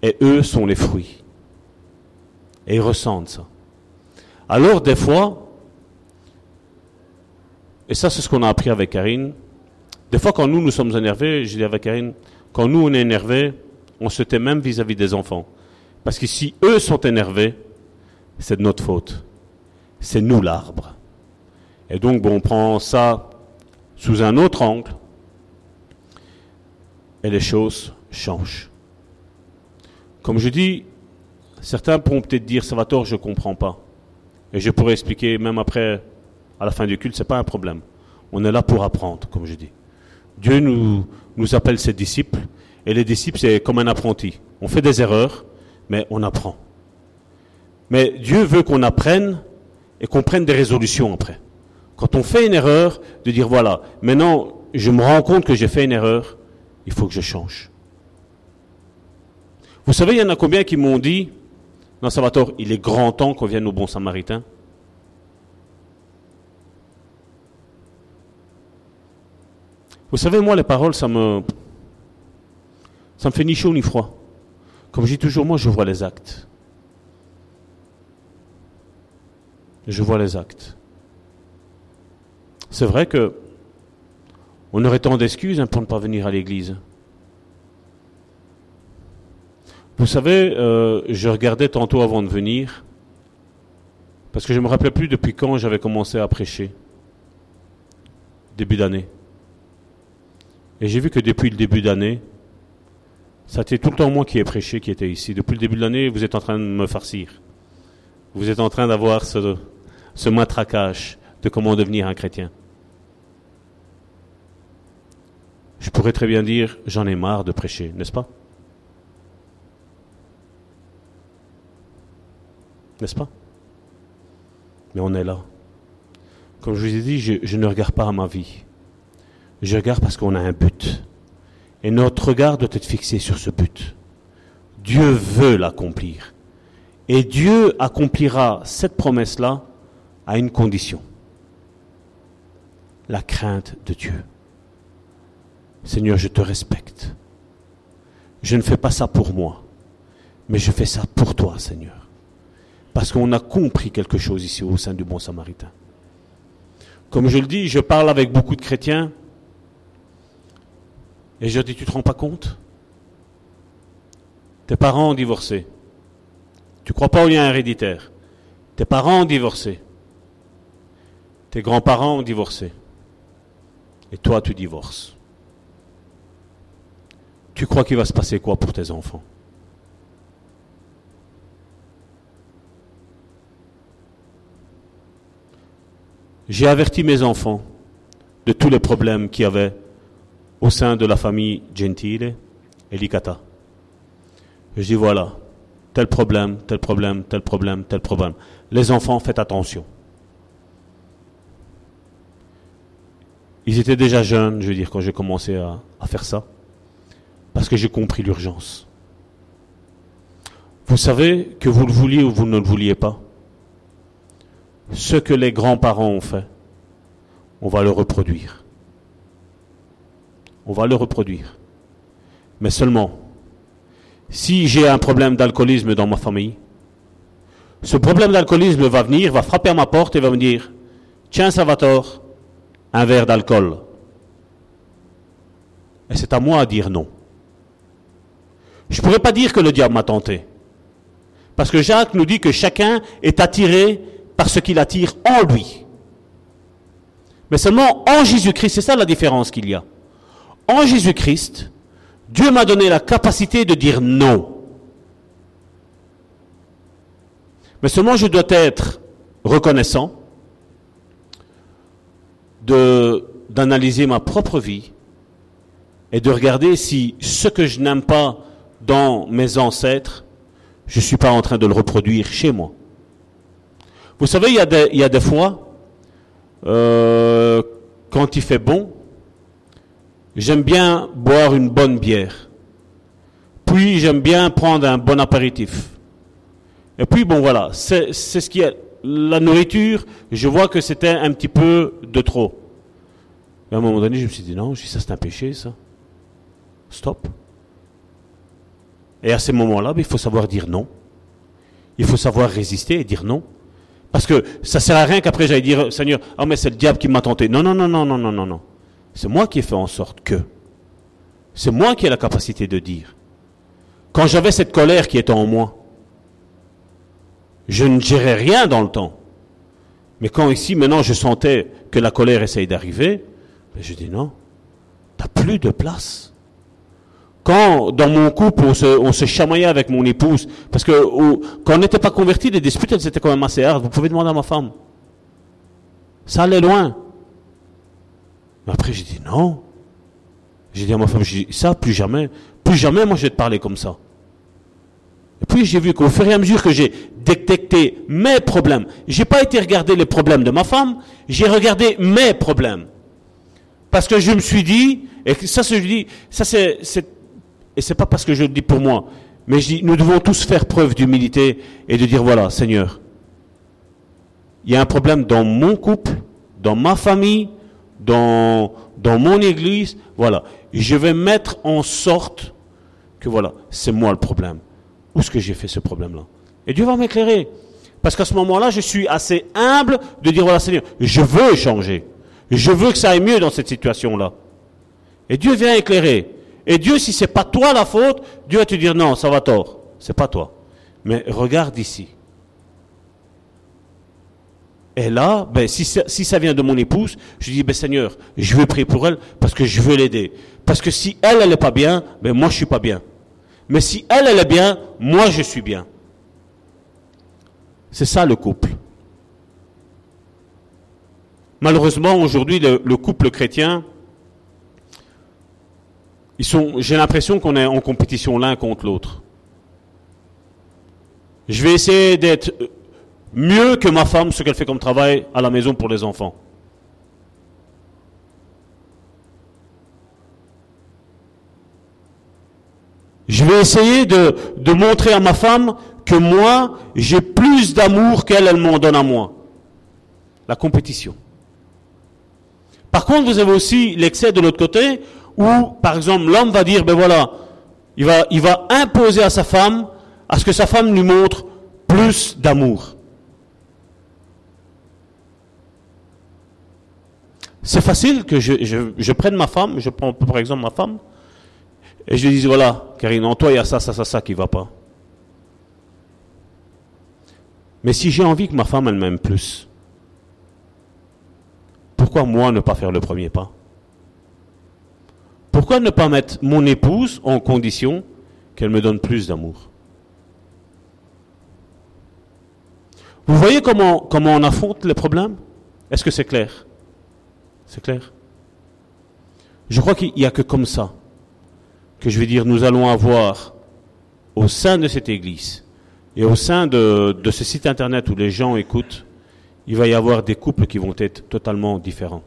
et eux sont les fruits. Et ils ressentent ça. Alors, des fois, et ça c'est ce qu'on a appris avec Karine, des fois quand nous nous sommes énervés, je dis avec Karine, quand nous on est énervés, on se tait même vis-à-vis des enfants. Parce que si eux sont énervés, c'est de notre faute. C'est nous l'arbre. Et donc, bon, on prend ça sous un autre angle et les choses changent. Comme je dis, certains pourront peut-être dire, ça va tort, je ne comprends pas. Et je pourrais expliquer, même après, à la fin du culte, ce n'est pas un problème. On est là pour apprendre, comme je dis. Dieu nous, appelle ses disciples, et les disciples, c'est comme un apprenti. On fait des erreurs, mais on apprend. Mais Dieu veut qu'on apprenne et qu'on prenne des résolutions après. Quand on fait une erreur, de dire voilà, maintenant je me rends compte que j'ai fait une erreur, il faut que je change. Vous savez, il y en a combien qui m'ont dit, non Salvatore, il est grand temps qu'on vienne au bon samaritain? Vous savez, moi, les paroles, ça me, fait ni chaud ni froid. Comme je dis toujours, moi, je vois les actes. Je vois les actes. C'est vrai que on aurait tant d'excuses hein, pour ne pas venir à l'église. Vous savez, euh, je regardais tantôt avant de venir, parce que je ne me rappelais plus depuis quand j'avais commencé à prêcher. Début d'année. Et j'ai vu que depuis le début d'année, ça été tout le temps moi qui ai prêché, qui était ici. Depuis le début de l'année, vous êtes en train de me farcir. Vous êtes en train d'avoir ce, ce matraquage de comment devenir un chrétien. Je pourrais très bien dire, j'en ai marre de prêcher, n'est-ce pas? N'est-ce pas? Mais on est là. Comme je vous ai dit, je, je ne regarde pas à ma vie. Je regarde parce qu'on a un but. Et notre regard doit être fixé sur ce but. Dieu veut l'accomplir. Et Dieu accomplira cette promesse-là à une condition. La crainte de Dieu. Seigneur, je te respecte. Je ne fais pas ça pour moi, mais je fais ça pour toi, Seigneur. Parce qu'on a compris quelque chose ici au sein du bon samaritain. Comme je le dis, je parle avec beaucoup de chrétiens et je dis, tu te rends pas compte? Tes parents ont divorcé. Tu crois pas au lien héréditaire. Tes parents ont divorcé. Tes grands-parents ont divorcé. Et toi, tu divorces. Tu crois qu'il va se passer quoi pour tes enfants? J'ai averti mes enfants de tous les problèmes qu'il y avait au sein de la famille Gentile et Licata. Je dis voilà, tel problème, tel problème, tel problème, tel problème. Les enfants, faites attention. Ils étaient déjà jeunes, je veux dire, quand j'ai commencé à, à, faire ça, parce que j'ai compris l'urgence. Vous savez que vous le vouliez ou vous ne le vouliez pas, ce que les grands-parents ont fait, on va le reproduire on va le reproduire. Mais seulement, si j'ai un problème d'alcoolisme dans ma famille, ce problème d'alcoolisme va venir, va frapper à ma porte et va me dire, tiens Salvatore, un verre d'alcool. Et c'est à moi à dire non. Je ne pourrais pas dire que le diable m'a tenté. Parce que Jacques nous dit que chacun est attiré par ce qu'il attire en lui. Mais seulement en Jésus-Christ, c'est ça la différence qu'il y a en Jésus-Christ, Dieu m'a donné la capacité de dire non. Mais seulement je dois être reconnaissant d'analyser ma propre vie et de regarder si ce que je n'aime pas dans mes ancêtres, je ne suis pas en train de le reproduire chez moi. Vous savez, il y a des, fois, euh, quand il fait bon, J'aime bien boire une bonne bière. Puis j'aime bien prendre un bon apéritif. Et puis bon voilà, c'est ce qui est. La nourriture, je vois que c'était un petit peu de trop. Et à un moment donné, je me suis dit non, ça c'est un péché ça. Stop. Et à ces moments-là, ben, il faut savoir dire non. Il faut savoir résister et dire non. Parce que ça sert à rien qu'après j'aille dire Seigneur, ah mais c'est le diable qui m'a tenté. Non, non, non, non, non, non, non, non. C'est moi qui ai fait en sorte que. C'est moi qui ai la capacité de dire. Quand j'avais cette colère qui était en moi, je ne gérais rien dans le temps. Mais quand ici, maintenant, je sentais que la colère essaye d'arriver, ben, je dis non, tu n'as plus de place. Quand dans mon couple on se, on se chamaillait avec mon épouse, parce que quand on n'était pas converti, les disputes elles étaient quand même assez hardes. Vous pouvez demander à ma femme. Ça allait loin. Mais après j'ai dit non. J'ai dit à ma femme, dit, ça plus jamais, plus jamais moi je vais te parler comme ça. Et puis j'ai vu qu'au fur et à mesure que j'ai détecté mes problèmes, j'ai pas été regarder les problèmes de ma femme, j'ai regardé mes problèmes. Parce que je me suis dit, et ça, je dis, ça c'est, et c'est pas parce que je le dis pour moi, mais je dis, nous devons tous faire preuve d'humilité et de dire, voilà, Seigneur, il y a un problème dans mon couple, dans ma famille, dans, mon église, voilà. Je vais mettre en sorte que voilà, c'est moi le problème. Où est-ce que j'ai fait ce problème-là? Et Dieu va m'éclairer. Parce qu'à ce moment-là, je suis assez humble de dire, voilà Seigneur, je veux changer. Je veux que ça aille mieux dans cette situation-là. Et Dieu vient éclairer. Et Dieu, si c'est pas toi la faute, Dieu va te dire, non, ça va tort. C'est pas toi. Mais regarde ici. Et là, ben, si, ça, vient de mon épouse, je dis, ben, Seigneur, je veux prier pour elle parce que je veux l'aider. Parce que si elle, elle n'est pas bien, ben, moi, je suis pas bien. Mais si elle, elle est bien, moi, je suis bien. C'est ça le couple. Malheureusement, aujourd'hui, le, couple chrétien, ils sont, j'ai l'impression qu'on est en compétition l'un contre l'autre. Je vais essayer d'être mieux que ma femme ce qu'elle fait comme travail à la maison pour les enfants. Je vais essayer de, montrer à ma femme que moi, j'ai plus d'amour qu'elle, elle m'en donne à moi. La compétition. Par contre, vous avez aussi l'excès de l'autre côté, où, par exemple, l'homme va dire, ben voilà, il va, il va imposer à sa femme, à ce que sa femme lui montre plus d'amour. C'est facile que je, prenne ma femme, je prends par exemple ma femme, et je lui dis, voilà, Karine, en toi, il y a ça, ça, ça, ça qui va pas. Mais si j'ai envie que ma femme, elle m'aime plus, pourquoi moi ne pas faire le premier pas? Pourquoi ne pas mettre mon épouse en condition qu'elle me donne plus d'amour? Vous voyez comment, comment on affronte les problèmes? Est-ce que c'est clair? C'est clair Je crois qu'il n'y a que comme ça que je vais dire nous allons avoir au sein de cette église et au sein de, ce site internet où les gens écoutent, il va y avoir des couples qui vont être totalement différents.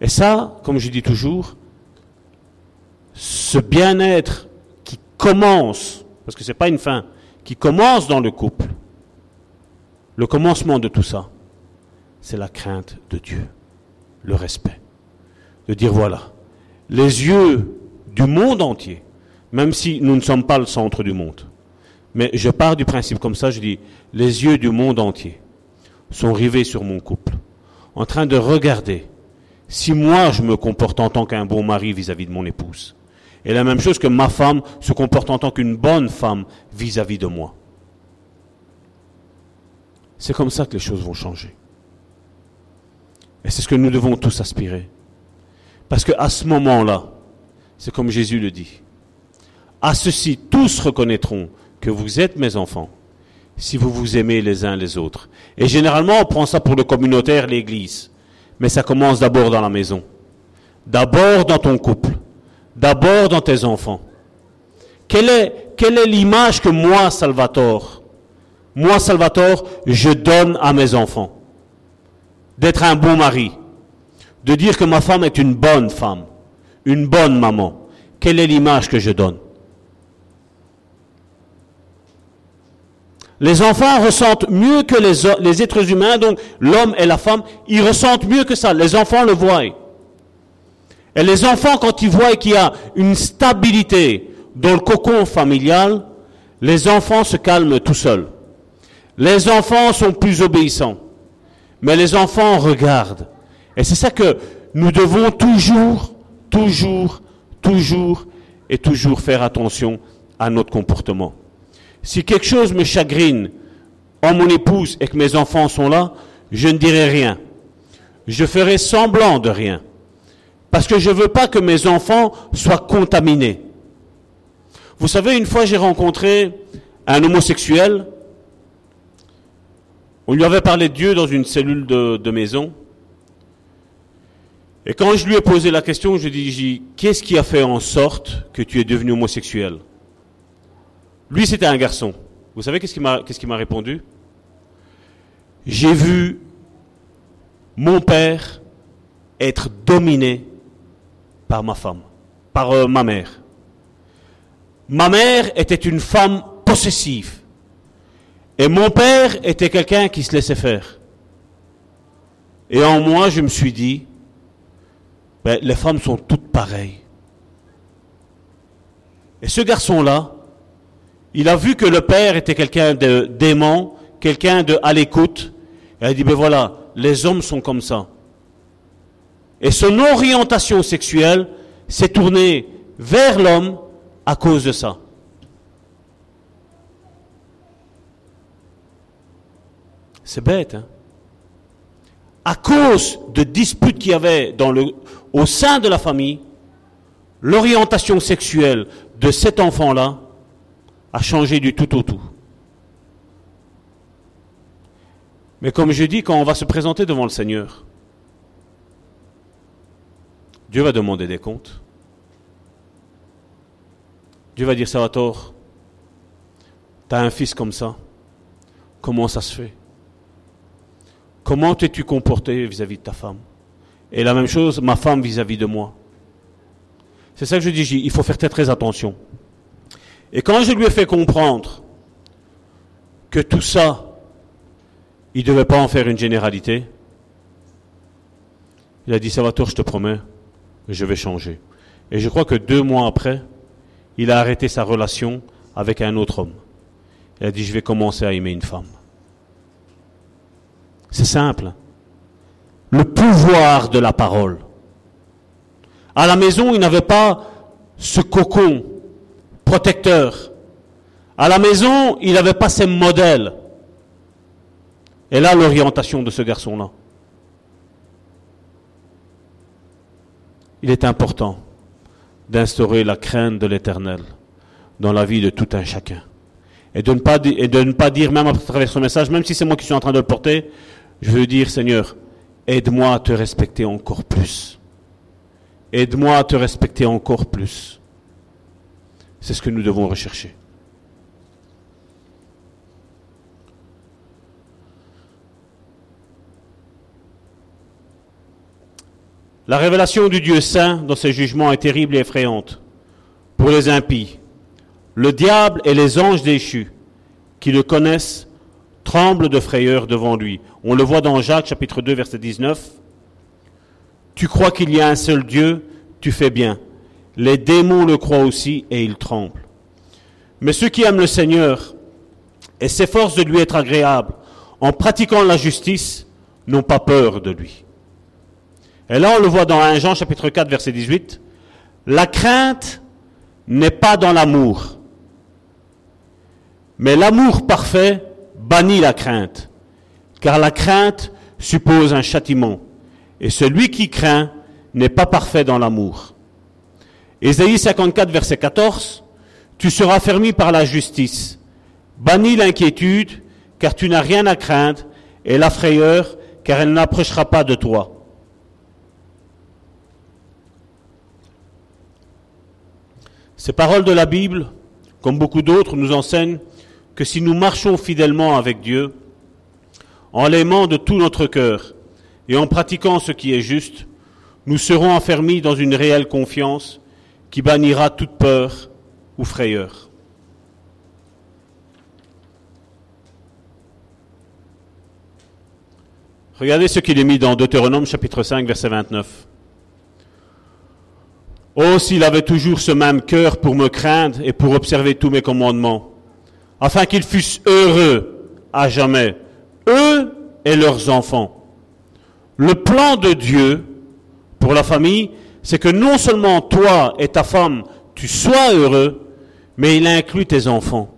Et ça, comme je dis toujours, ce bien-être qui commence, parce que ce n'est pas une fin, qui commence dans le couple, le commencement de tout ça, c'est la crainte de Dieu, le respect. De dire voilà, les yeux du monde entier, même si nous ne sommes pas le centre du monde, mais je pars du principe comme ça, je dis, les yeux du monde entier sont rivés sur mon couple, en train de regarder si moi je me comporte en tant qu'un bon mari vis-à-vis de mon épouse. Et la même chose que ma femme se comporte en tant qu'une bonne femme vis-à-vis -vis de moi. C'est comme ça que les choses vont changer. Et c'est ce que nous devons tous aspirer. Parce qu'à ce moment-là, c'est comme Jésus le dit, à ceci tous reconnaîtront que vous êtes mes enfants, si vous vous aimez les uns les autres. Et généralement, on prend ça pour le communautaire, l'Église. Mais ça commence d'abord dans la maison. D'abord dans ton couple. D'abord dans tes enfants. Quelle est, l'image que moi, Salvatore, moi, Salvatore, je donne à mes enfants? D'être un bon mari, de dire que ma femme est une bonne femme, une bonne maman. Quelle est l'image que je donne? Les enfants ressentent mieux que les, êtres humains, donc l'homme et la femme, ils ressentent mieux que ça. Les enfants le voient. Et les enfants, quand ils voient qu'il y a une stabilité dans le cocon familial, les enfants se calment tout seuls. Les enfants sont plus obéissants. Mais les enfants regardent. Et c'est ça que nous devons toujours, toujours, toujours et toujours faire attention à notre comportement. Si quelque chose me chagrine en mon épouse et que mes enfants sont là, je ne dirai rien. Je ferai semblant de rien. Parce que je ne veux pas que mes enfants soient contaminés. Vous savez, une fois j'ai rencontré un homosexuel. On lui avait parlé de Dieu dans une cellule de, maison. Et quand je lui ai posé la question, je lui ai dit, qu'est-ce qui a fait en sorte que tu es devenu homosexuel? Lui, c'était un garçon. Vous savez qu'est-ce qu'il m'a répondu? J'ai vu mon père être dominé par ma femme, par euh, ma mère. Ma mère était une femme possessive. Et mon père était quelqu'un qui se laissait faire. Et en moi, je me suis dit, ben, les femmes sont toutes pareilles. Et ce garçon-là, il a vu que le père était quelqu'un de dément, quelqu'un de à l'écoute. Il a dit, ben voilà, les hommes sont comme ça. Et son orientation sexuelle s'est tournée vers l'homme à cause de ça. C'est bête, hein À cause de disputes qu'il y avait au sein de la famille, l'orientation sexuelle de cet enfant-là a changé du tout au tout. Mais comme je dis, quand on va se présenter devant le Seigneur, Dieu va demander des comptes. Dieu va dire, Salvatore, tu as un fils comme ça. Comment ça se fait? Comment t'es-tu comporté vis-à-vis de ta femme? Et la même chose, ma femme vis-à-vis de moi. C'est ça que je dis, il faut faire très, très attention. Et quand je lui ai fait comprendre que tout ça, il ne devait pas en faire une généralité, il a dit, Salvatore, je te promets, je vais changer. Et je crois que deux mois après, il a arrêté sa relation avec un autre homme. Il a dit, je vais commencer à aimer une femme. C'est simple. Le pouvoir de la parole. À la maison, il n'avait pas ce cocon protecteur. À la maison, il n'avait pas ces modèles. Et là, l'orientation de ce garçon-là. Il est important d'instaurer la crainte de l'éternel dans la vie de tout un chacun. Et de ne pas, et de ne pas dire, même à travers ce message, même si c'est moi qui suis en train de le porter, je veux dire, Seigneur, aide-moi à te respecter encore plus. Aide-moi à te respecter encore plus. C'est ce que nous devons rechercher. La révélation du Dieu saint dans ses jugements est terrible et effrayante pour les impies. Le diable et les anges déchus qui le connaissent tremblent de frayeur devant lui. On le voit dans Jacques chapitre 2 verset 19. Tu crois qu'il y a un seul Dieu, tu fais bien. Les démons le croient aussi et ils tremblent. Mais ceux qui aiment le Seigneur et s'efforcent de lui être agréables en pratiquant la justice n'ont pas peur de lui. Et là, on le voit dans 1 Jean chapitre 4, verset 18. La crainte n'est pas dans l'amour. Mais l'amour parfait bannit la crainte. Car la crainte suppose un châtiment. Et celui qui craint n'est pas parfait dans l'amour. Ésaïe 54, verset 14. Tu seras fermé par la justice. Bannis l'inquiétude, car tu n'as rien à craindre, et la frayeur, car elle n'approchera pas de toi. Ces paroles de la Bible, comme beaucoup d'autres, nous enseignent que si nous marchons fidèlement avec Dieu, en l'aimant de tout notre cœur et en pratiquant ce qui est juste, nous serons enfermés dans une réelle confiance qui bannira toute peur ou frayeur. Regardez ce qu'il est mis dans Deutéronome chapitre 5 verset 29. Oh, s'il avait toujours ce même cœur pour me craindre et pour observer tous mes commandements, afin qu'ils fussent heureux à jamais, eux et leurs enfants. Le plan de Dieu pour la famille, c'est que non seulement toi et ta femme, tu sois heureux, mais il inclut tes enfants.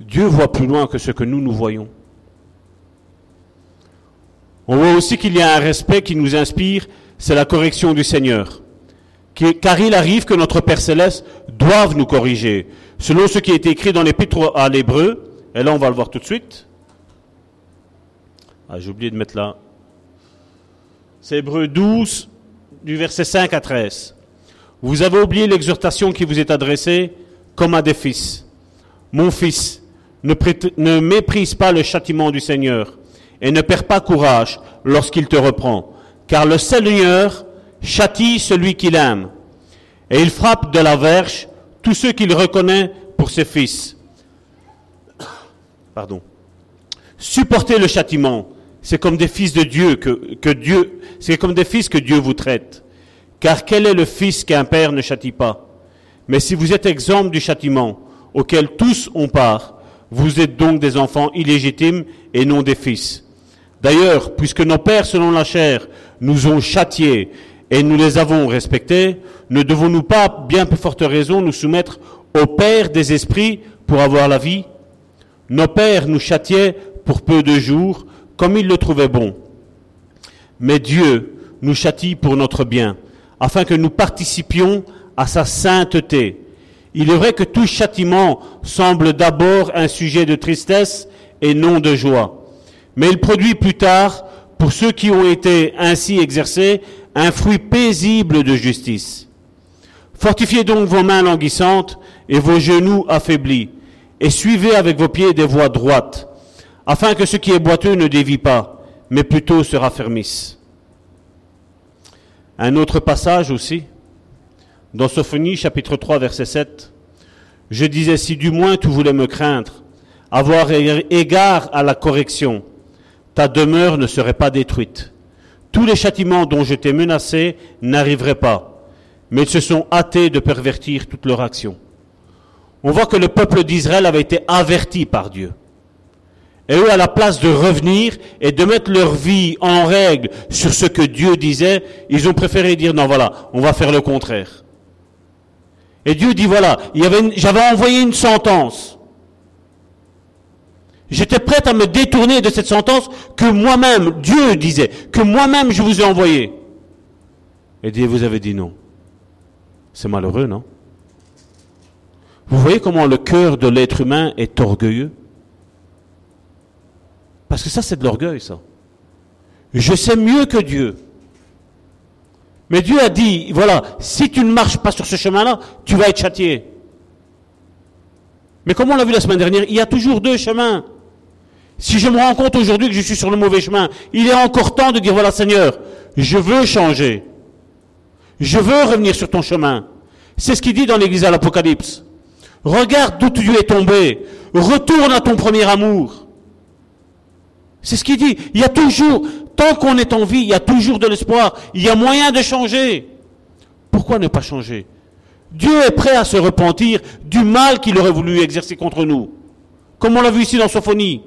Dieu voit plus loin que ce que nous nous voyons. On voit aussi qu'il y a un respect qui nous inspire c'est la correction du Seigneur. Car il arrive que notre Père céleste doive nous corriger, selon ce qui est écrit dans l'épître à l'Hébreu, et là on va le voir tout de suite. Ah, j'ai oublié de mettre là. C'est Hébreu 12, du verset 5 à 13. Vous avez oublié l'exhortation qui vous est adressée comme à des fils. Mon fils, ne, ne méprise pas le châtiment du Seigneur et ne perds pas courage lorsqu'il te reprend, car le Seigneur châtie celui qu'il aime, et il frappe de la verge tous ceux qu'il reconnaît pour ses fils. Pardon. Supportez le châtiment, c'est comme des fils de Dieu que, Dieu, c'est comme des fils que Dieu vous traite. Car quel est le fils qu'un père ne châtie pas? Mais si vous êtes exempt du châtiment auquel tous ont part, vous êtes donc des enfants illégitimes et non des fils. D'ailleurs, puisque nos pères selon la chair nous ont châtiés et nous les avons respectés, ne devons-nous pas, bien plus forte raison, nous soumettre au Père des esprits pour avoir la vie? Nos pères nous châtiaient pour peu de jours, comme ils le trouvaient bon. Mais Dieu nous châtie pour notre bien, afin que nous participions à sa sainteté. Il est vrai que tout châtiment semble d'abord un sujet de tristesse et non de joie, mais il produit plus tard, pour ceux qui ont été ainsi exercés, un fruit paisible de justice. Fortifiez donc vos mains languissantes et vos genoux affaiblis, et suivez avec vos pieds des voies droites, afin que ce qui est boiteux ne dévie pas, mais plutôt se raffermisse. Un autre passage aussi, dans Sophonie chapitre 3 verset 7, je disais, si du moins tu voulais me craindre, avoir égard à la correction, ta demeure ne serait pas détruite. Tous les châtiments dont je t'ai menacé n'arriveraient pas, mais ils se sont hâtés de pervertir toute leur action. On voit que le peuple d'Israël avait été averti par Dieu. Et eux, à la place de revenir et de mettre leur vie en règle sur ce que Dieu disait, ils ont préféré dire non, voilà, on va faire le contraire. Et Dieu dit voilà, j'avais envoyé une sentence. J'étais prête à me détourner de cette sentence que moi-même, Dieu disait, que moi-même je vous ai envoyé. Et Dieu vous avez dit non. C'est malheureux, non? Vous voyez comment le cœur de l'être humain est orgueilleux? Parce que ça, c'est de l'orgueil, ça. Je sais mieux que Dieu. Mais Dieu a dit, voilà, si tu ne marches pas sur ce chemin-là, tu vas être châtié. Mais comme on l'a vu la semaine dernière, il y a toujours deux chemins. Si je me rends compte aujourd'hui que je suis sur le mauvais chemin, il est encore temps de dire, voilà Seigneur, je veux changer. Je veux revenir sur ton chemin. C'est ce qu'il dit dans l'église à l'Apocalypse. Regarde d'où tu es tombé. Retourne à ton premier amour. C'est ce qu'il dit. Il y a toujours, tant qu'on est en vie, il y a toujours de l'espoir. Il y a moyen de changer. Pourquoi ne pas changer? Dieu est prêt à se repentir du mal qu'il aurait voulu exercer contre nous. Comme on l'a vu ici dans Sophonie.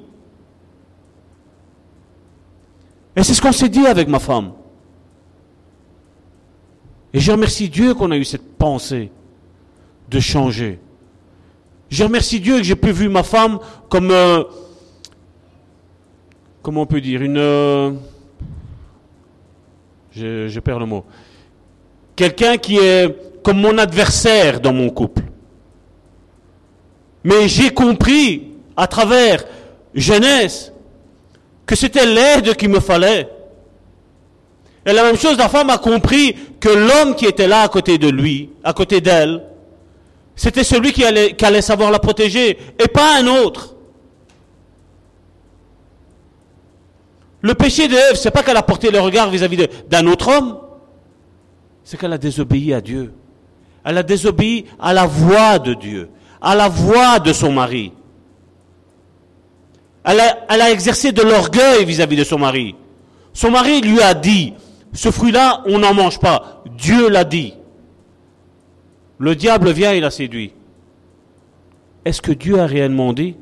Et c'est ce qu'on s'est dit avec ma femme. Et je remercie Dieu qu'on a eu cette pensée de changer. Je remercie Dieu que j'ai pu voir ma femme comme... Euh, comment on peut dire, une... Euh, je, perds le mot. Quelqu'un qui est comme mon adversaire dans mon couple. Mais j'ai compris à travers jeunesse que c'était l'aide qu'il me fallait. Et la même chose, la femme a compris que l'homme qui était là à côté de lui, à côté d'elle, c'était celui qui allait, qui allait savoir la protéger et pas un autre. Le péché de Ève, c'est pas qu'elle a porté le regard vis-à-vis d'un autre homme, c'est qu'elle a désobéi à Dieu. Elle a désobéi à la voix de Dieu, à la voix de son mari. Elle a, exercé de l'orgueil vis-à-vis de son mari. Son mari lui a dit, ce fruit-là, on n'en mange pas. Dieu l'a dit. Le diable vient et l'a séduit. Est-ce que Dieu a réellement dit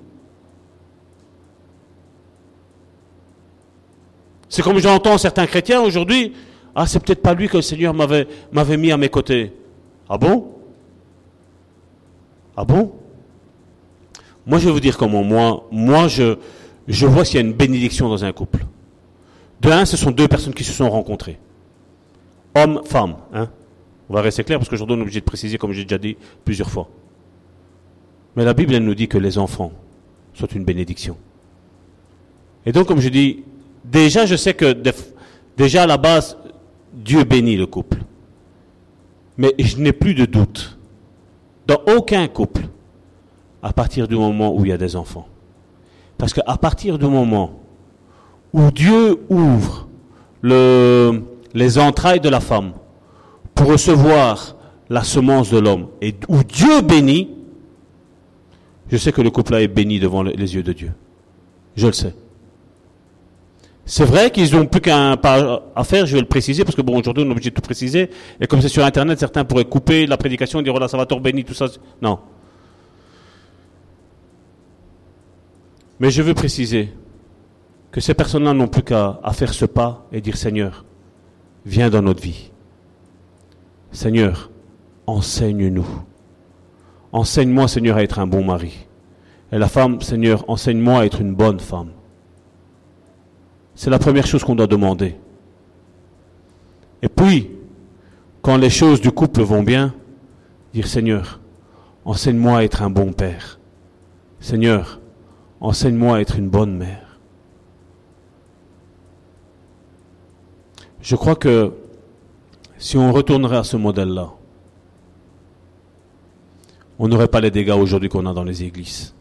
C'est comme j'entends certains chrétiens aujourd'hui, ah c'est peut-être pas lui que le Seigneur m'avait, mis à mes côtés. Ah bon? Ah bon? Moi je vais vous dire comment moi, moi je, je vois s'il y a une bénédiction dans un couple. De un, ce sont deux personnes qui se sont rencontrées. Homme, femme. Hein on va rester clair parce qu'aujourd'hui on est obligé de préciser, comme j'ai déjà dit plusieurs fois. Mais la Bible, nous dit que les enfants sont une bénédiction. Et donc, comme je dis, déjà, je sais que déjà à la base, Dieu bénit le couple. Mais je n'ai plus de doute dans aucun couple à partir du moment où il y a des enfants. Parce qu'à partir du moment où Dieu ouvre le, les entrailles de la femme pour recevoir la semence de l'homme et où Dieu bénit, je sais que le couple-là est béni devant les yeux de Dieu. Je le sais. C'est vrai qu'ils n'ont plus qu'un pas à faire, je vais le préciser, parce que bon, aujourd'hui on est obligé de tout préciser, et comme c'est sur Internet, certains pourraient couper la prédication et dire, voilà, ça va béni, tout ça. Non. Mais je veux préciser que ces personnes-là n'ont plus qu'à faire ce pas et dire, Seigneur, viens dans notre vie. Seigneur, enseigne-nous. Enseigne-moi, Seigneur, à être un bon mari. Et la femme, Seigneur, enseigne-moi à être une bonne femme. C'est la première chose qu'on doit demander. Et puis, quand les choses du couple vont bien, dire Seigneur, enseigne-moi à être un bon père. Seigneur, enseigne-moi à être une bonne mère. Je crois que si on retournerait à ce modèle-là, on n'aurait pas les dégâts aujourd'hui qu'on a dans les églises.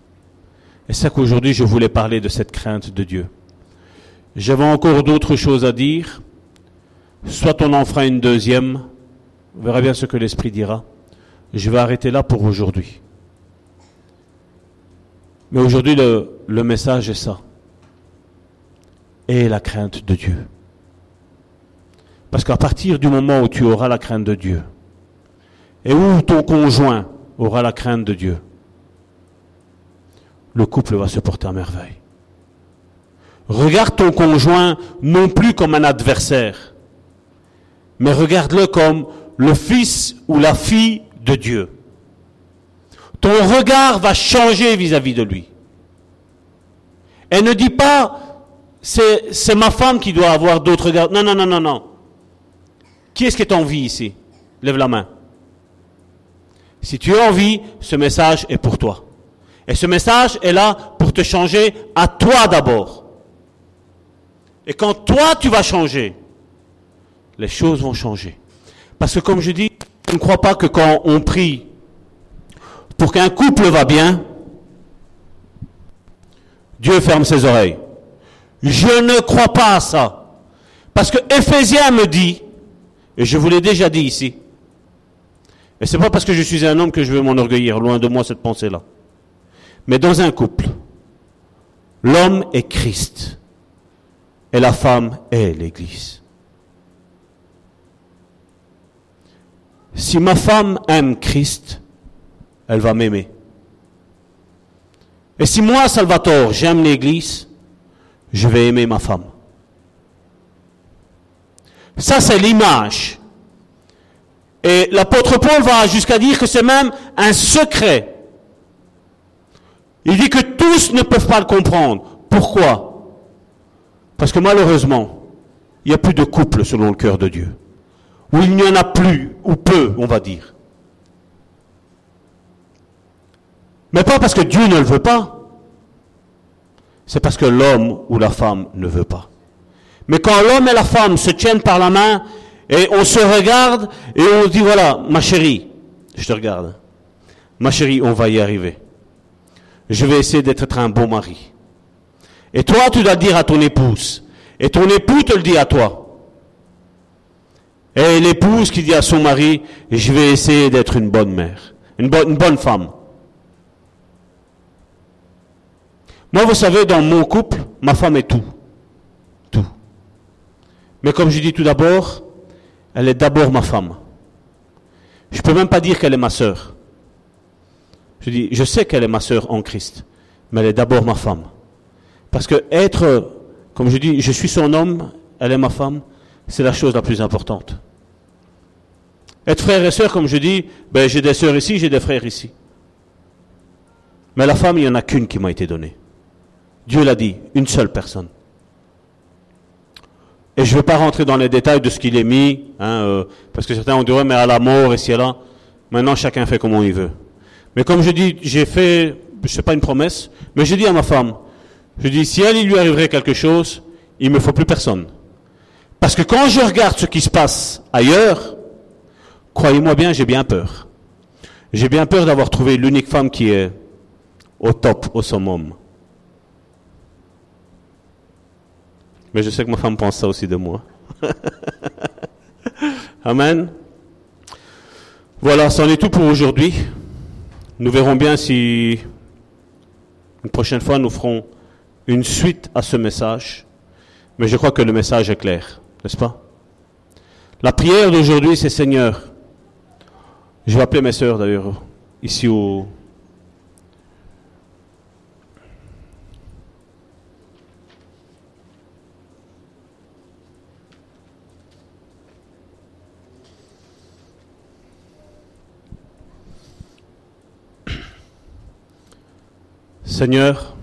Et c'est qu'aujourd'hui je voulais parler de cette crainte de Dieu. J'avais encore d'autres choses à dire. Soit on en fera une deuxième. On verra bien ce que l'Esprit dira. Je vais arrêter là pour aujourd'hui. Mais aujourd'hui, le, le, message est ça. Et la crainte de Dieu. Parce qu'à partir du moment où tu auras la crainte de Dieu, et où ton conjoint aura la crainte de Dieu, le couple va se porter à merveille. Regarde ton conjoint non plus comme un adversaire, mais regarde-le comme le fils ou la fille de Dieu. Ton regard va changer vis-à-vis de lui. Et ne dis pas, c'est ma femme qui doit avoir d'autres regards. Non, non, non, non, non. Qui est-ce qui est en vie ici? Lève la main. Si tu es en vie, ce message est pour toi. Et ce message est là pour te changer à toi d'abord. Et quand toi tu vas changer, les choses vont changer. Parce que comme je dis, je ne crois pas que quand on prie pour qu'un couple va bien, Dieu ferme ses oreilles. Je ne crois pas à ça. Parce que Ephésiens me dit, et je vous l'ai déjà dit ici, et c'est pas parce que je suis un homme que je veux m'enorgueillir, loin de moi cette pensée-là. Mais dans un couple, l'homme est Christ et la femme est l'Église. Si ma femme aime Christ, elle va m'aimer. Et si moi, Salvatore, j'aime l'Église, je vais aimer ma femme. Ça, c'est l'image. Et l'apôtre Paul va jusqu'à dire que c'est même un secret. Il dit que tous ne peuvent pas le comprendre. Pourquoi? Parce que malheureusement, il n'y a plus de couple selon le cœur de Dieu. Ou il n'y en a plus, ou peu, on va dire. Mais pas parce que Dieu ne le veut pas. C'est parce que l'homme ou la femme ne veut pas. Mais quand l'homme et la femme se tiennent par la main et on se regarde et on dit voilà, ma chérie, je te regarde. Ma chérie, on va y arriver. Je vais essayer d'être un bon mari. Et toi, tu dois dire à ton épouse. Et ton époux te le dit à toi. Et l'épouse qui dit à son mari, je vais essayer d'être une bonne mère, une bonne femme. Moi, vous savez, dans mon couple, ma femme est tout. Tout. Mais comme je dis tout d'abord, elle est d'abord ma femme. Je ne peux même pas dire qu'elle est ma sœur. Je dis, je sais qu'elle est ma sœur en Christ, mais elle est d'abord ma femme. Parce que être, comme je dis, je suis son homme, elle est ma femme, c'est la chose la plus importante. Être frère et sœur, comme je dis, ben, j'ai des sœurs ici, j'ai des frères ici. Mais la femme, il n'y en a qu'une qui m'a été donnée. Dieu l'a dit, une seule personne. Et je ne veux pas rentrer dans les détails de ce qu'il est mis, hein, euh, parce que certains ont dit, mais à la mort, et si là. Maintenant, chacun fait comme il veut. Mais comme je dis, j'ai fait, je sais pas une promesse, mais j'ai dit à ma femme, je dis, si elle, il lui arriverait quelque chose, il me faut plus personne. Parce que quand je regarde ce qui se passe ailleurs, croyez-moi bien, j'ai bien peur. J'ai bien peur d'avoir trouvé l'unique femme qui est au top, au summum. Mais je sais que ma femme pense ça aussi de moi. Amen. Voilà, c'en est tout pour aujourd'hui. Nous verrons bien si une prochaine fois nous ferons une suite à ce message. Mais je crois que le message est clair, n'est-ce pas? La prière d'aujourd'hui, c'est Seigneur. Je vais appeler mes sœurs d'ailleurs, ici au, Seigneur,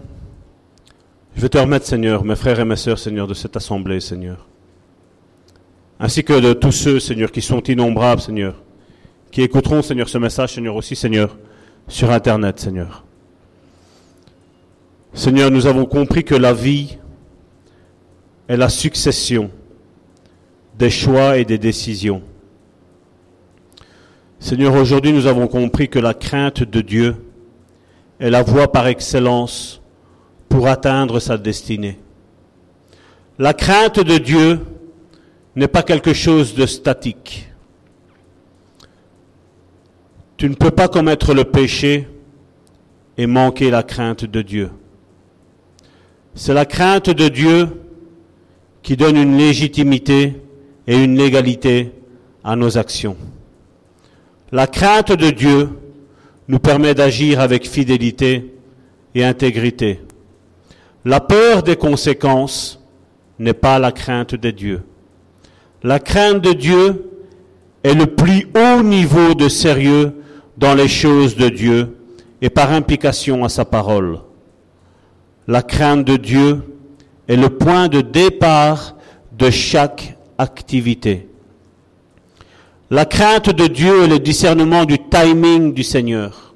je veux te remettre, Seigneur, mes frères et mes sœurs, Seigneur, de cette assemblée, Seigneur. Ainsi que de tous ceux, Seigneur, qui sont innombrables, Seigneur, qui écouteront, Seigneur, ce message, Seigneur, aussi, Seigneur, sur Internet, Seigneur. Seigneur, nous avons compris que la vie est la succession des choix et des décisions. Seigneur, aujourd'hui, nous avons compris que la crainte de Dieu est la voie par excellence pour atteindre sa destinée. La crainte de Dieu n'est pas quelque chose de statique. Tu ne peux pas commettre le péché et manquer la crainte de Dieu. C'est la crainte de Dieu qui donne une légitimité et une légalité à nos actions. La crainte de Dieu nous permet d'agir avec fidélité et intégrité. La peur des conséquences n'est pas la crainte de Dieu. La crainte de Dieu est le plus haut niveau de sérieux dans les choses de Dieu et par implication à sa parole. La crainte de Dieu est le point de départ de chaque activité. La crainte de Dieu est le discernement du timing du Seigneur.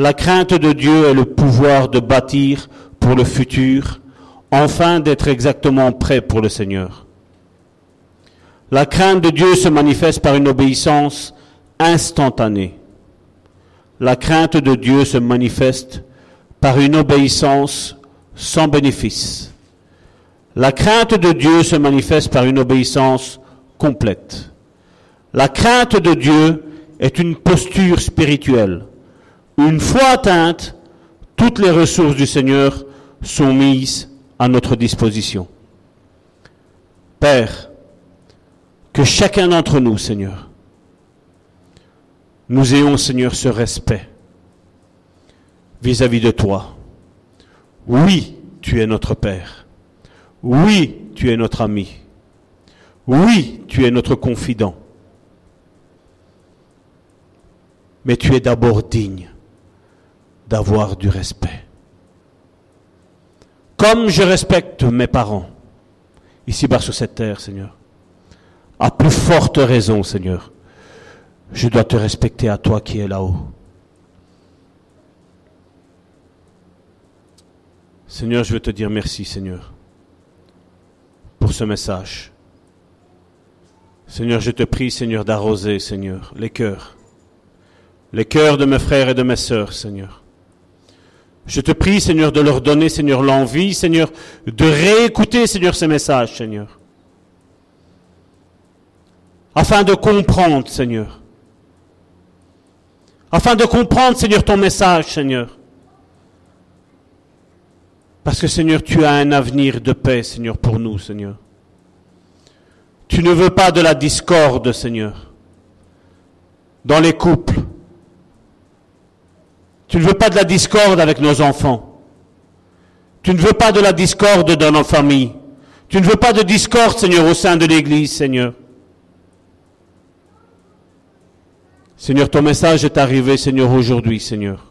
La crainte de Dieu est le pouvoir de bâtir le futur, enfin d'être exactement prêt pour le Seigneur. La crainte de Dieu se manifeste par une obéissance instantanée. La crainte de Dieu se manifeste par une obéissance sans bénéfice. La crainte de Dieu se manifeste par une obéissance complète. La crainte de Dieu est une posture spirituelle. Une fois atteinte, toutes les ressources du Seigneur sont mises à notre disposition. Père, que chacun d'entre nous, Seigneur, nous ayons, Seigneur, ce respect vis-à-vis -vis de toi. Oui, tu es notre Père. Oui, tu es notre ami. Oui, tu es notre confident. mais tu es d'abord digne d'avoir du respect. Comme je respecte mes parents, ici-bas sur cette terre, Seigneur, à plus forte raison, Seigneur, je dois te respecter à toi qui es là-haut. Seigneur, je veux te dire merci, Seigneur, pour ce message. Seigneur, je te prie, Seigneur, d'arroser, Seigneur, les cœurs les cœurs de mes frères et de mes sœurs, Seigneur. Je te prie, Seigneur, de leur donner, Seigneur, l'envie, Seigneur, de réécouter, Seigneur, ces messages, Seigneur. Afin de comprendre, Seigneur. Afin de comprendre, Seigneur, ton message, Seigneur. Parce que, Seigneur, tu as un avenir de paix, Seigneur, pour nous, Seigneur. Tu ne veux pas de la discorde, Seigneur, dans les couples tu ne veux pas de la discorde avec nos enfants. Tu ne veux pas de la discorde dans nos familles. Tu ne veux pas de discorde, Seigneur, au sein de l'Église, Seigneur. Seigneur, ton message est arrivé, Seigneur, aujourd'hui, Seigneur.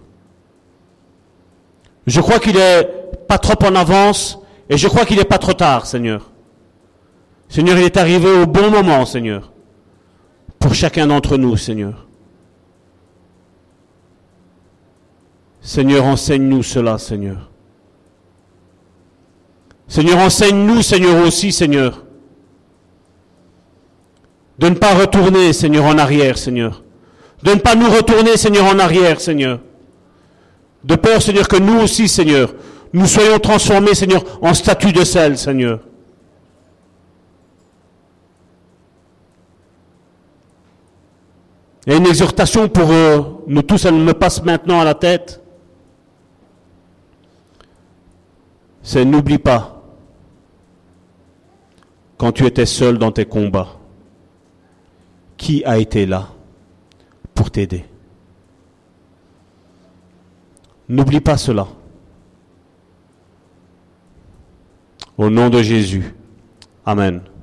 Je crois qu'il est pas trop en avance et je crois qu'il n'est pas trop tard, Seigneur. Seigneur, il est arrivé au bon moment, Seigneur, pour chacun d'entre nous, Seigneur. Seigneur, enseigne-nous cela, Seigneur. Seigneur, enseigne-nous, Seigneur, aussi, Seigneur, de ne pas retourner, Seigneur, en arrière, Seigneur. De ne pas nous retourner, Seigneur, en arrière, Seigneur. De peur, Seigneur, que nous aussi, Seigneur, nous soyons transformés, Seigneur, en statut de sel, Seigneur. Il y a une exhortation pour euh, nous tous, elle me passe maintenant à la tête. C'est n'oublie pas quand tu étais seul dans tes combats, qui a été là pour t'aider. N'oublie pas cela. Au nom de Jésus. Amen.